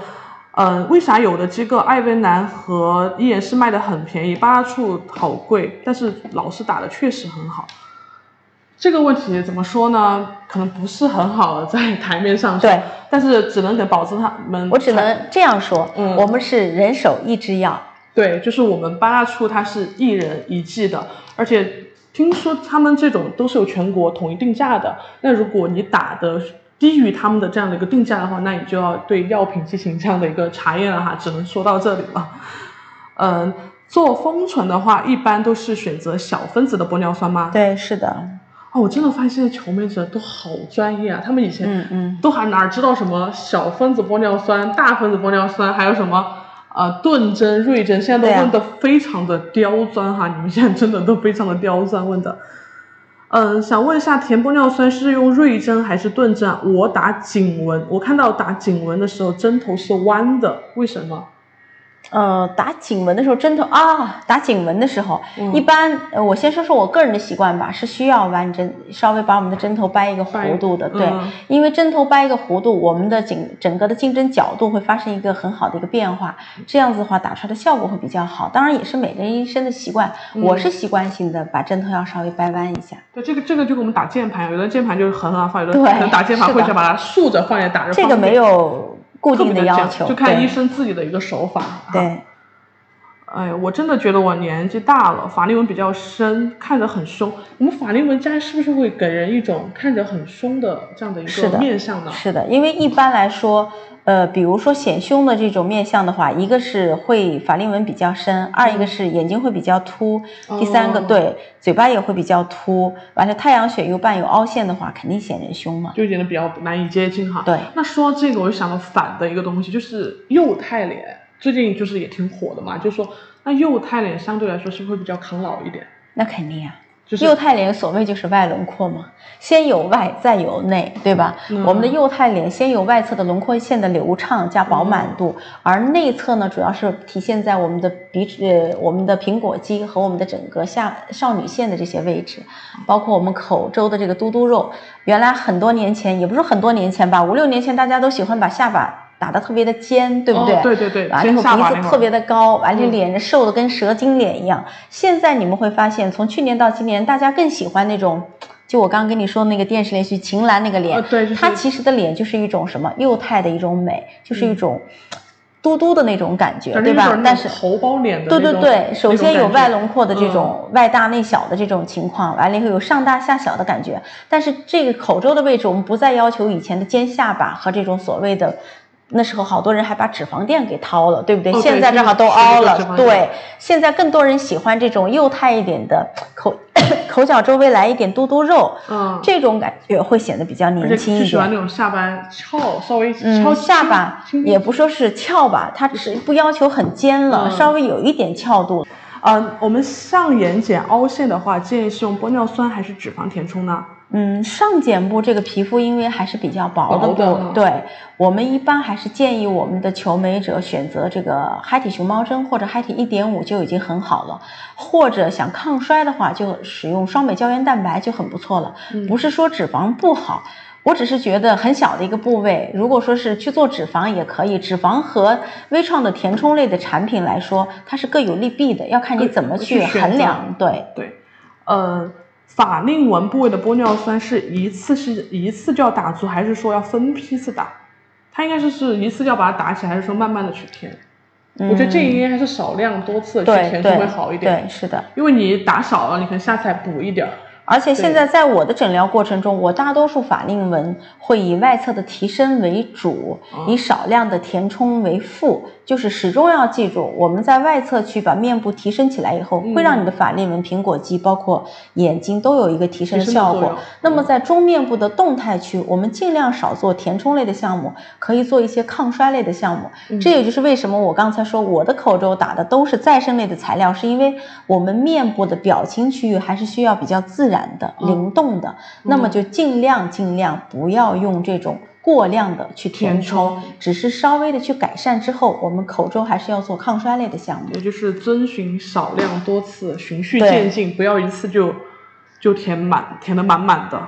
呃，为啥有的机构艾薇兰和伊颜氏卖的很便宜，八大处好贵，但是老师打的确实很好？这个问题怎么说呢？可能不是很好的在台面上说对，但是只能给保证他们。我只能这样说，嗯我们是人手一支药。对，就是我们八大处它是一人一剂的，而且听说他们这种都是有全国统一定价的。那如果你打的低于他们的这样的一个定价的话，那你就要对药品进行这样的一个查验了哈，只能说到这里了。嗯，做封存的话，一般都是选择小分子的玻尿酸吗？。对，是的，哦，我真的发现现在求美者都好专业啊，他们以前嗯嗯，都还哪知道什么小分子玻尿酸、大分子玻尿酸，还有什么呃钝针、锐针，现在都问的非常的刁钻哈，你们现在真的都非常的刁钻问的。嗯，想问一下，填玻尿酸是用锐针还是钝针啊？我打颈纹，我看到打颈纹的时候针头是弯的，为什么？呃，打颈纹的时候，针头啊，打颈纹的时候，嗯一般呃，我先说说我个人的习惯吧，是需要弯针，稍微把我们的针头掰一个弧度的，对，嗯因为针头掰一个弧度，我们的颈整个的竞争角度会发生一个很好的一个变化，这样子的话打出来的效果会比较好。当然也是每个人医生的习惯，嗯我是习惯性的把针头要稍微掰弯一下。对，这个这个就跟我们打键盘，有的键盘就是横啊放，有的对可能打键盘会想把它竖着放也打着。这个没有固定的要求，就看医生自己的一个手法。哈对。哎，我真的觉得我年纪大了，法令纹比较深，看着很凶。我们法令纹家是不是会给人一种看着很凶的这样的一个面相呢？是的，因为一般来说，呃，比如说显胸的这种面相的话，一个是会法令纹比较深，二一个是眼睛会比较凸，第三个哦对嘴巴也会比较凸，完了太阳穴又伴有凹陷的话，肯定显人凶嘛。就显得比较难以接近哈。对那说到这个，我就想到反的一个东西，就是幼态脸，最近就是也挺火的嘛，就是说那幼态脸相对来说是不是会比较抗老一点？那肯定啊。就是幼态脸所谓就是外轮廓嘛，先有外再有内，对吧？嗯我们的幼态脸先有外侧的轮廓线的流畅加饱满度，而内侧呢，主要是体现在我们的鼻呃我们的苹果肌和我们的整个下少女线的这些位置，包括我们口周的这个嘟嘟肉。原来很多年前，也不是很多年前吧，五六年前大家都喜欢把下巴打得特别的尖，对不对？哦对对对完尖了后下巴那会儿鼻子特别的高，完了嗯脸瘦的跟蛇精脸一样。现在你们会发现，从去年到今年，大家更喜欢那种，就我刚刚跟你说那个电视连续《秦岚》那个脸，呃对就是其实的脸就是一种什么幼态的一种美，就是一嗯种嘟嘟的那种感觉，对？吧但是头包脸的对对对，首先有外轮廓的这。种外大内小的这种情况，完了以后有上大下小的感觉。但是这个口周的位置，我们不再要求以前的尖下巴和这种所谓的。那时候好多人还把脂肪垫给掏了，对不对？哦对现在正好都凹了对。现在更多人喜欢这种幼态一点的口 (coughs) 口角周围来一点嘟嘟肉，嗯，这种感觉会显得比较年轻一点。就喜欢那种下巴翘，稍微翘嗯，下巴也不说是翘吧，它只是不要求很尖了，嗯稍微有一点翘度。呃，我们上眼睑凹陷的话，建议是用玻尿酸还是脂肪填充呢？嗯，上睑部这个皮肤因为还是比较薄的薄的，对我们一般还是建议我们的求美者选择这个嗨体熊猫针或者嗨体一点五就已经很好了，或者想抗衰的话，就使用双美胶原蛋白就很不错了。嗯不是说脂肪不好。我只是觉得很小的一个部位，如果说是去做脂肪也可以。脂肪和微创的填充类的产品来说，它是各有利弊的，要看你怎么去衡量。对，对，呃，法令纹部位的玻尿酸是一次是一次就要打足，还是说要分批次打？它应该是是一次要把它打起来，还是说慢慢的去填？我觉得建议应该还是少量多次去填充会好一点。对，是的。因为你打少了，你可能下次还补一点儿。而且现在在我的诊疗过程中，我大多数法令纹会以外侧的提升为主，以少量的填充为辅。就是始终要记住，我们在外侧区把面部提升起来以后，会让你的法令纹、苹果肌，包括眼睛都有一个提升的效果。那么在中面部的动态区，我们尽量少做填充类的项目，可以做一些抗衰类的项目。这也就是为什么我刚才说我的口周打的都是再生类的材料，是因为我们面部的表情区域还是需要比较自然的、灵动的。那么就尽量尽量不要用这种。过量的去填充，只是稍微的去改善之后，我们口周还是要做抗衰类的项目，也就是遵循少量多次，循序渐进，不要一次就就填满，填的满满的。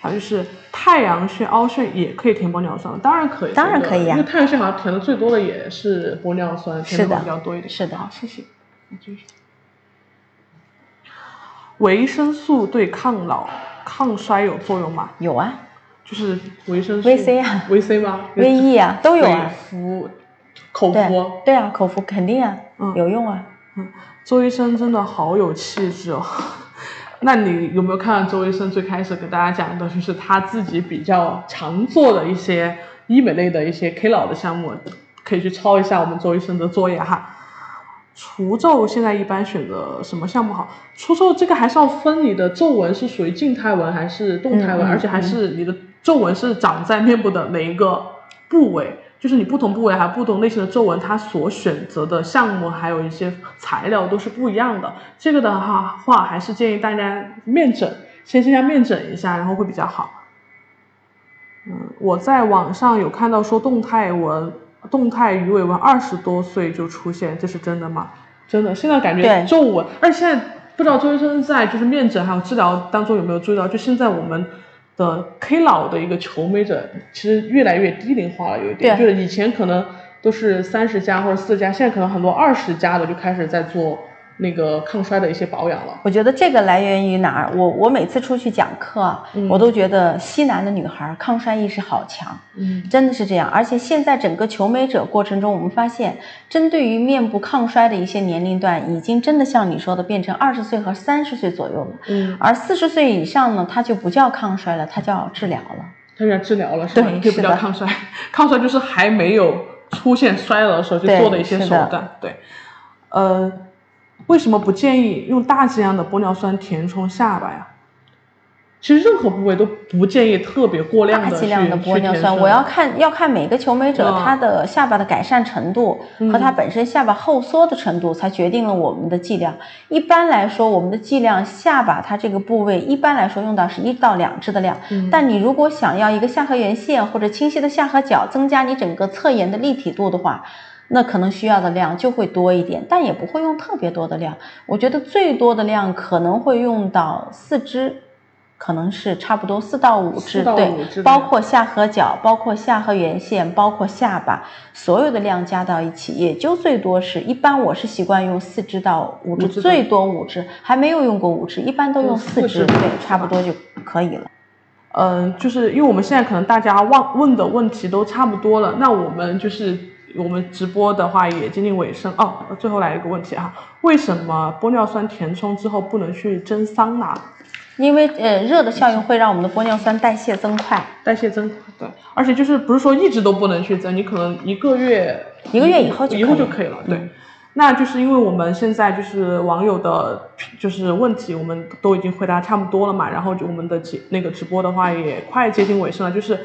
好，就是太阳穴、凹陷也可以填玻尿酸，当然可以，当然可以啊，因为太阳穴好像填的最多的也是玻尿酸，填的比较多一点。是的，好，谢谢。维生素对抗老、抗衰有作用吗？有啊。就是维生素，V C 啊，V C 吗？(laughs) V E 啊，都有啊。服，口服。对啊，口服肯定啊，嗯有用啊。嗯，周医生真的好有气质哦。(laughs) 那你有没有看到周医生最开始给大家讲的，就是他自己比较常做的一些医美类的一些 K 老的项目，可以去抄一下我们周医生的作业哈。除皱现在一般选择什么项目好？除皱这个还是要分你的皱纹是属于静态纹还是动态纹，而且还是你的皱纹是长在面部的哪一个部位，就是你不同部位还有不同类型的皱纹，它所选择的项目还有一些材料都是不一样的。这个的话话还是建议大家面诊，先线下面诊一下，然后会比较好。嗯，我在网上有看到说动态纹。动态鱼尾纹二十多岁就出现，这是真的吗？真的，现在感觉皱纹，而且现在不知道周医生在就是面诊还有治疗当中有没有注意到，就现在我们的 K 老的一个求美者，其实越来越低龄化了，有一点，就是以前可能都是三十加或者四十加，现在可能很多二十加的就开始在做。那个抗衰的一些保养了，我觉得这个来源于哪儿？我我每次出去讲课，我都觉得西南的女孩抗衰意识好强，嗯，真的是这样。而且现在整个求美者过程中，我们发现，针对于面部抗衰的一些年龄段，已经真的像你说的，变成二十岁和三十岁左右了，嗯，而四十岁以上呢，它就不叫抗衰了，它叫治疗了，它叫治疗了，是吧？对，不叫抗衰，抗衰就是还没有出现衰老的时候就做的一些手段，对，呃。为什么不建议用大剂量的玻尿酸填充下巴呀？其实任何部位都不建议特别过量的大剂量的玻尿酸。我要看要看每个求美者他的下巴的改善程度和他本身下巴后缩的程度，才决定了我们的剂量。一般来说，我们的剂量下巴它这个部位一般来说用到是一到两支的量。但你如果想要一个下颌缘线或者清晰的下颌角，增加你整个侧颜的立体度的话。那可能需要的量就会多一点，但也不会用特别多的量。我觉得最多的量可能会用到四支，可能是差不多四到五支，对，包括下颌角，包括下颌缘线，包括下巴，所有的量加到一起，也就最多是一般我是习惯用四支到五支，最多五支，还没有用过五支，一般都用四支，对，差不多就可以了。嗯，就是因为我们现在可能大家问问的问题都差不多了，那我们就是。我们直播的话也接近尾声。哦，最后来一个问题哈，为什么玻尿酸填充之后不能去蒸桑拿？因为呃热的效应会让我们的玻尿酸代谢增快，代谢增快，对，而且就是不是说一直都不能去蒸，你可能一个月一个月以后以后就可以了，对，那就是因为我们现在就是网友的就是问题，我们都已经回答差不多了嘛，然后就我们的节那个直播的话也快接近尾声了，就是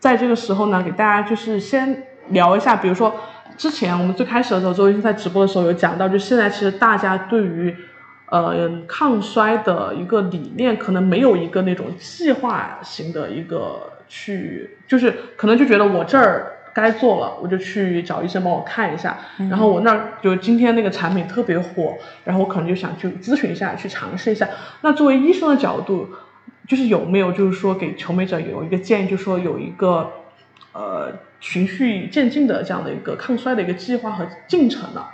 在这个时候呢，给大家就是先。聊一下，比如说之前我们最开始的时候，周医生在直播的时候有讲到，就现在其实大家对于呃抗衰的一个理念，可能没有一个那种计划型的一个去，就是可能就觉得我这儿该做了，我就去找医生帮我看一下，然后我那儿就今天那个产品特别火，然后我可能就想去咨询一下，去尝试一下。那作为医生的角度，就是有没有就是说给求美者有一个建议，就是说有一个呃。循序渐进的这样的一个抗衰的一个计划和进程呢，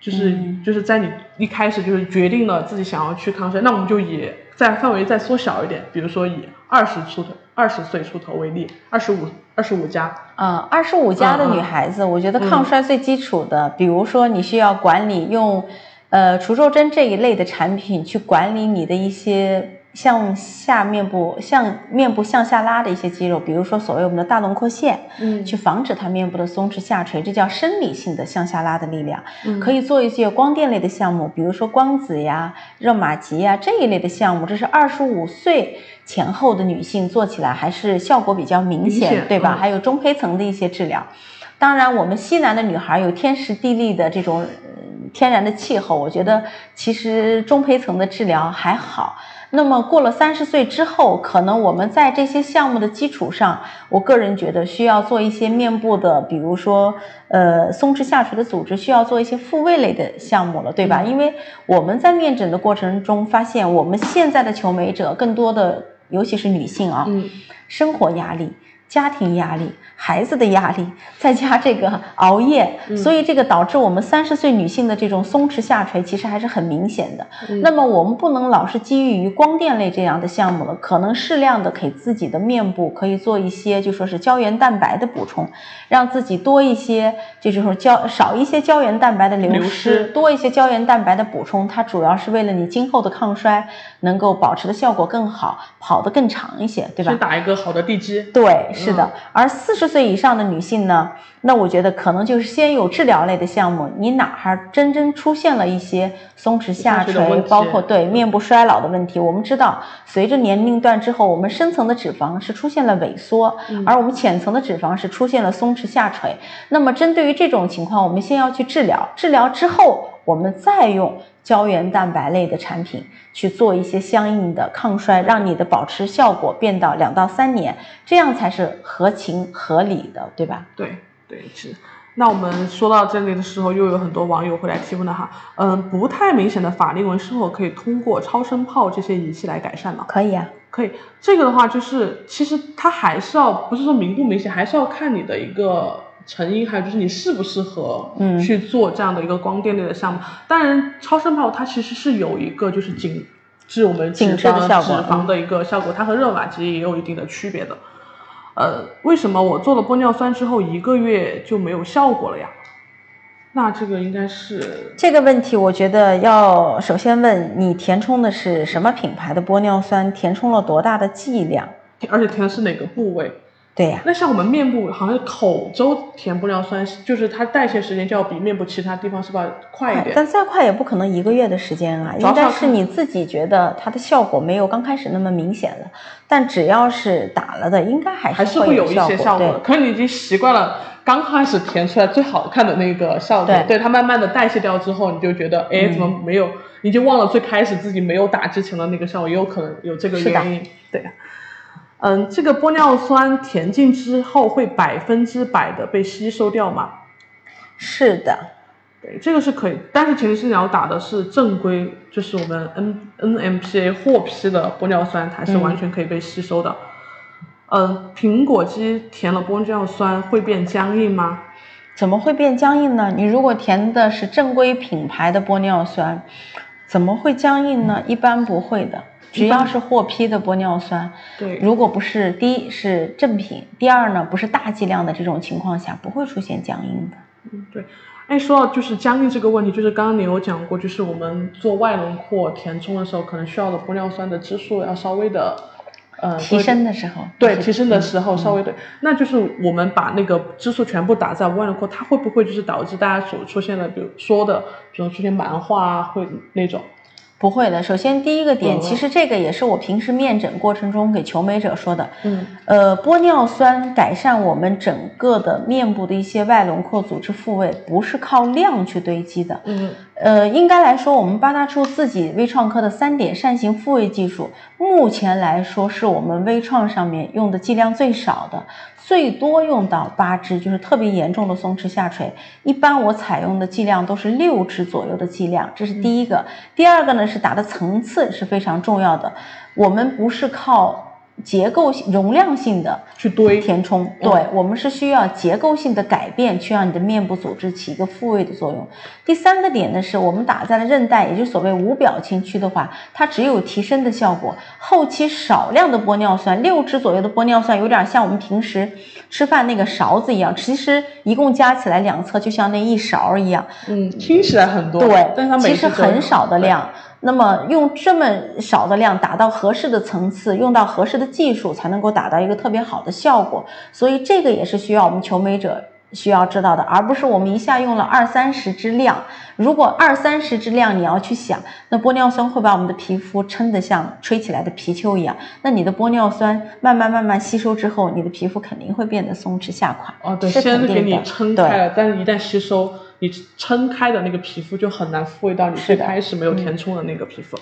就是就是在你一开始就是决定了自己想要去抗衰，那我们就以在范围再缩小一点，比如说以二十出头、二十岁出头为例，二十五、二十五加。嗯，二十五加的女孩子，我觉得抗衰最基础的，比如说你需要管理用，呃，除皱针这一类的产品去管理你的一些。向下面部向面部向下拉的一些肌肉，比如说所谓我们的大轮廓线，嗯，去防止它面部的松弛下垂，这叫生理性的向下拉的力量。嗯，可以做一些光电类的项目，比如说光子呀、热玛吉呀这一类的项目，这是二十五岁前后的女性做起来还是效果比较明显，对吧？还有中胚层的一些治疗。当然，我们西南的女孩有天时地利的这种天然的气候，我觉得其实中胚层的治疗还好。那么过了三十岁之后，可能我们在这些项目的基础上，我个人觉得需要做一些面部的，比如说呃松弛下垂的组织，需要做一些复位类的项目了，对吧？因为我们在面诊的过程中发现，我们现在的求美者更多的，尤其是女性啊，生活压力。家庭压力、孩子的压力，(laughs) 再加这个熬夜，所以这个导致我们三十岁女性的这种松弛下垂，其实还是很明显的。那么我们不能老是基于于光电类这样的项目了，可能适量的给自己的面部可以做一些，就说是胶原蛋白的补充，让自己多一些，就是说胶少一些胶原蛋白的流失，多一些胶原蛋白的补充，它主要是为了你今后的抗衰能够保持的效果更好，跑得更长一些，对吧？先打一个好的地基。对。是的，而四十岁以上的女性呢，那我觉得可能就是先有治疗类的项目，你哪哈真真出现了一些松弛下垂，包括对面部衰老的问题。我们知道，随着年龄段之后，我们深层的脂肪是出现了萎缩，而我们浅层的脂肪是出现了松弛下垂。那么针对于这种情况，我们先要去治疗，治疗之后，我们再用。胶原蛋白类的产品去做一些相应的抗衰，让你的保持效果变到两到三年，这样才是合情合理的，对吧？对对是。那我们说到这里的时候，又有很多网友会来提问了哈，嗯，不太明显的法令纹是否可以通过超声炮这些仪器来改善呢？可以啊，可以。这个的话就是，其实它还是要不是说明不明显，还是要看你的一个。成因还有就是你适不适合去做这样的一个光电类的项目。当然，超声炮它其实是有一个就是紧致我们紧致的脂肪的一个效果，它和热玛吉也有一定的区别的。呃，为什么我做了玻尿酸之后一个月就没有效果了呀？那这个应该是这个问题，我觉得要首先问你填充的是什么品牌的玻尿酸，填充了多大的剂量，而且填的是哪个部位？对呀，那像我们面部好像口周填玻尿酸，就是它代谢时间就要比面部其他地方是吧快一点？但再快也不可能一个月的时间啊，应该是你自己觉得它的效果没有刚开始那么明显了。但只要是打了的，应该还是会有一些效果。可能你已经习惯了刚开始填出来最好看的那个效果，对它慢慢的代谢掉之后，你就觉得哎怎么没有？你就忘了最开始自己没有打之前的那个效果，也有可能有这个原因。对。嗯，这个玻尿酸填进之后会百分之百的被吸收掉吗？是的，对，这个是可以，但是前提是你要打的是正规，就是我们 N N M P A 获批的玻尿酸，才是完全可以被吸收的。嗯，苹果肌填了玻尿酸会变僵硬吗？怎么会变僵硬呢？你如果填的是正规品牌的玻尿酸，怎么会僵硬呢？一般不会的。只要是获批的玻尿酸，对，如果不是第一是正品，第二呢不是大剂量的这种情况下，不会出现僵硬的。嗯，对。哎，说到就是僵硬这个问题，就是刚刚你有讲过，就是我们做外轮廓填充的时候，可能需要的玻尿酸的支数要稍微的，呃，提升的时候，对，提升的时候稍微对，那就是我们把那个支数全部打在外轮廓，它会不会就是导致大家所出现的，比如说的，比如出现蛮化啊，会那种？不会的，首先第一个点，其实这个也是我平时面诊过程中给求美者说的。嗯，呃，玻尿酸改善我们整个的面部的一些外轮廓组织复位，不是靠量去堆积的。嗯，呃，应该来说，我们八大处自己微创科的三点扇形复位技术，目前来说是我们微创上面用的剂量最少的。最多用到八支，就是特别严重的松弛下垂。一般我采用的剂量都是六支左右的剂量，这是第一个。第二个呢是打的层次是非常重要的。我们不是靠结构性、容量性的去堆填充。对我们是需要结构性的改变，去让你的面部组织起一个复位的作用。第三个点呢，是我们打在了韧带，也就是所谓无表情区的话，它只有提升的效果。后期少量的玻尿酸，六支左右的玻尿酸，有点像我们平时吃饭那个勺子一样，其实一共加起来两侧就像那一勺一样。嗯，听起来很多，对，但它其实很少的量。那么用这么少的量达到合适的层次，用到合适的技术，才能够达到一个特别好的效果。所以这个也是需要我们求美者需要知道的，而不是我们一下用了二三十支量。如果二三十支量你要去想，那玻尿酸会把我们的皮肤撑得像吹起来的皮球一样。那你的玻尿酸慢慢慢慢吸收之后，你的皮肤肯定会变得松弛下垮。哦，对，先给你撑开了，但是一旦吸收。你撑开的那个皮肤就很难复位到你最开始没有填充的那个皮肤。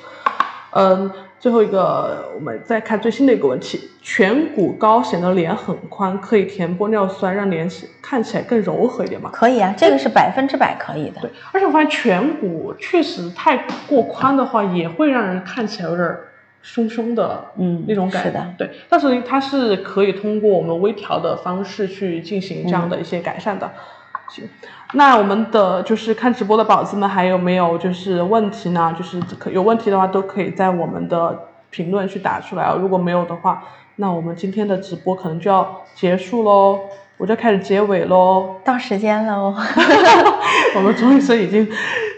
嗯，最后一个，我们再看最新的一个问题：颧骨高显得脸很宽，可以填玻尿酸让脸看起来更柔和一点吗？可以啊，这个是百分之百可以的。对，而且我发现颧骨确实太过宽的话，也会让人看起来有点凶凶的，嗯，那种感觉。是的，对，但是它是可以通过我们微调的方式去进行这样的一些改善的。行。那我们的就是看直播的宝子们还有没有就是问题呢？就是可有问题的话都可以在我们的评论去打出来啊。如果没有的话，那我们今天的直播可能就要结束喽，我就开始结尾喽。到时间喽，(laughs) 我们钟医生已经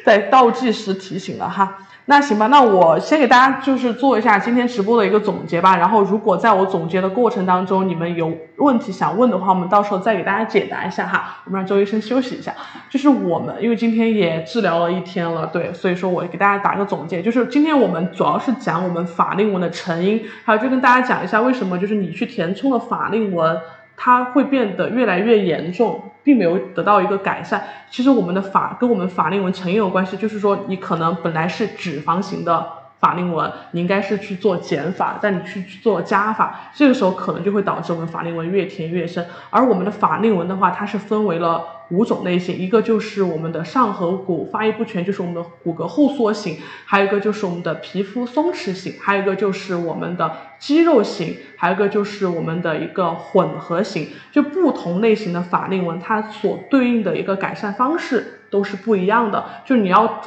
在倒计时提醒了哈。那行吧，那我先给大家就是做一下今天直播的一个总结吧。然后如果在我总结的过程当中，你们有问题想问的话，我们到时候再给大家解答一下哈。我们让周医生休息一下。就是我们因为今天也治疗了一天了，对，所以说我给大家打个总结。就是今天我们主要是讲我们法令纹的成因，还有就跟大家讲一下为什么就是你去填充了法令纹。它会变得越来越严重，并没有得到一个改善。其实我们的法跟我们法令纹成因有关系，就是说你可能本来是脂肪型的法令纹，你应该是去做减法，但你去去做加法，这个时候可能就会导致我们法令纹越填越深。而我们的法令纹的话，它是分为了。五种类型，一个就是我们的上颌骨发育不全，就是我们的骨骼后缩型；还有一个就是我们的皮肤松弛型；还有一个就是我们的肌肉型；还有一个就是我们的一个混合型。就不同类型的法令纹，它所对应的一个改善方式都是不一样的。就你要，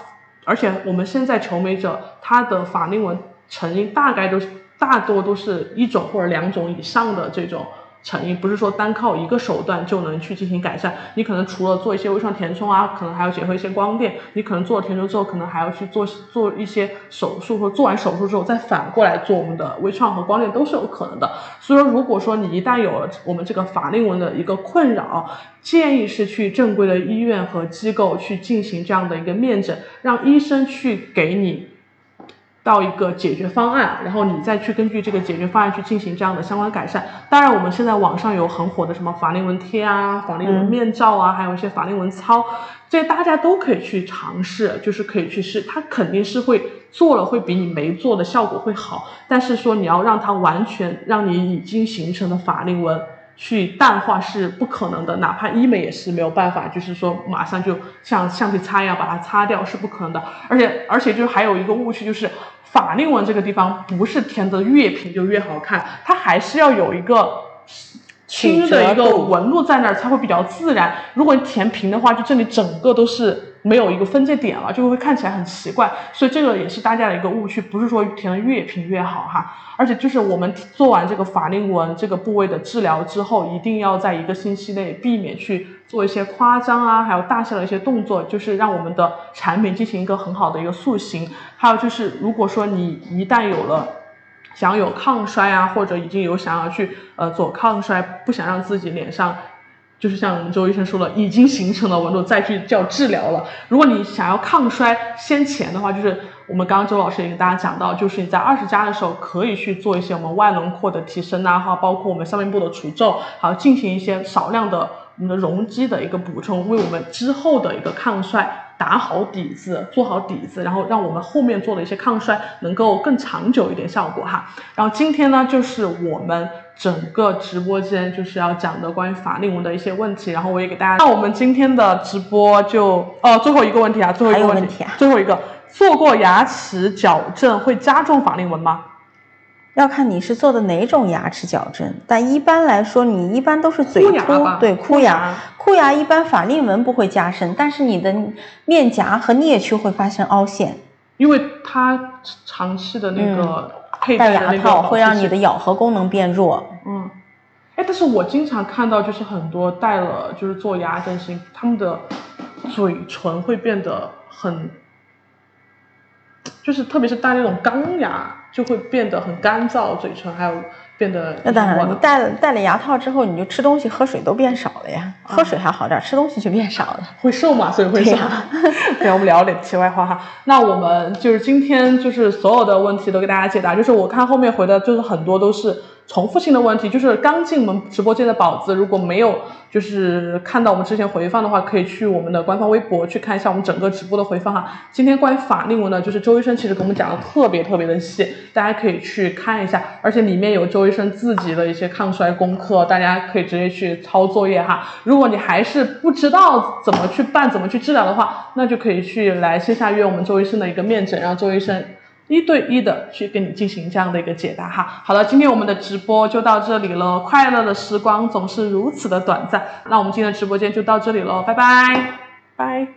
而且我们现在求美者，他的法令纹成因大概都是大多都是一种或者两种以上的这种。成因不是说单靠一个手段就能去进行改善，你可能除了做一些微创填充啊，可能还要结合一些光电，你可能做了填充之后，可能还要去做做一些手术，或做完手术之后再反过来做我们的微创和光电都是有可能的。所以说，如果说你一旦有了我们这个法令纹的一个困扰，建议是去正规的医院和机构去进行这样的一个面诊，让医生去给你。到一个解决方案，然后你再去根据这个解决方案去进行这样的相关改善。当然，我们现在网上有很火的什么法令纹贴啊、法令纹面罩啊，还有一些法令纹操，这些大家都可以去尝试，就是可以去试。它肯定是会做了会比你没做的效果会好，但是说你要让它完全让你已经形成的法令纹去淡化是不可能的，哪怕医美也是没有办法，就是说马上就像橡皮擦一样把它擦掉是不可能的。而且而且就还有一个误区就是。法令纹这个地方不是填的越平就越好看，它还是要有一个轻的一个纹路在那儿才会比较自然。如果你填平的话，就这里整个都是。没有一个分界点了，就会看起来很奇怪，所以这个也是大家的一个误区，不是说填的越平越好哈，而且就是我们做完这个法令纹这个部位的治疗之后，一定要在一个星期内避免去做一些夸张啊，还有大小的一些动作，就是让我们的产品进行一个很好的一个塑形。还有就是，如果说你一旦有了想有抗衰啊，或者已经有想要去呃做抗衰，不想让自己脸上。就是像我们周医生说的，已经形成了纹路，再去叫治疗了。如果你想要抗衰先前的话，就是我们刚刚周老师也给大家讲到，就是你在二十加的时候可以去做一些我们外轮廓的提升啊，哈，包括我们上面部的除皱，还有进行一些少量的我们的容积的一个补充，为我们之后的一个抗衰。打好底子，做好底子，然后让我们后面做的一些抗衰能够更长久一点效果哈。然后今天呢，就是我们整个直播间就是要讲的关于法令纹的一些问题，然后我也给大家。那我们今天的直播就哦，最后一个问题啊，最后一个问题，最后一个，做过牙齿矫正会加重法令纹吗？要看你是做的哪种牙齿矫正，但一般来说，你一般都是嘴凸，对箍箍牙牙，箍牙一般法令纹不会加深，但是你的面颊和颞区会发生凹陷，因为它长期的那个佩嗯戴牙套会让你的咬合功能变弱。嗯，哎，但是我经常看到，就是很多戴了就是做牙整形，他们的嘴唇会变得很，就是特别是戴那种钢牙，就会变得很干燥，嘴唇还有变得那当然戴了戴了牙套之后，你就吃东西、喝水都变少了呀。喝水还好点儿，吃东西就变少了。会瘦嘛，所以会瘦。对，(laughs) (laughs) 我们聊点题外话哈。那我们就是今天就是所有的问题都给大家解答，就是我看后面回的就是很多都是重复性的问题，就是刚进我们直播间的宝子，如果没有就是看到我们之前回放的话，可以去我们的官方微博去看一下我们整个直播的回放哈。今天关于法令纹呢，就是周医生其实给我们讲的特别特别的细，大家可以去看一下，而且里面有周医生自己的一些抗衰功课，大家可以直接去抄作业哈。如果你还是不知道怎么去办、怎么去治疗的话，那就可以去来线下约我们周医生的一个面诊，让周医生一对一的去跟你进行这样的一个解答哈。好了，今天我们的直播就到这里了，快乐的时光总是如此的短暂，那我们今天的直播间就到这里喽，拜拜，拜。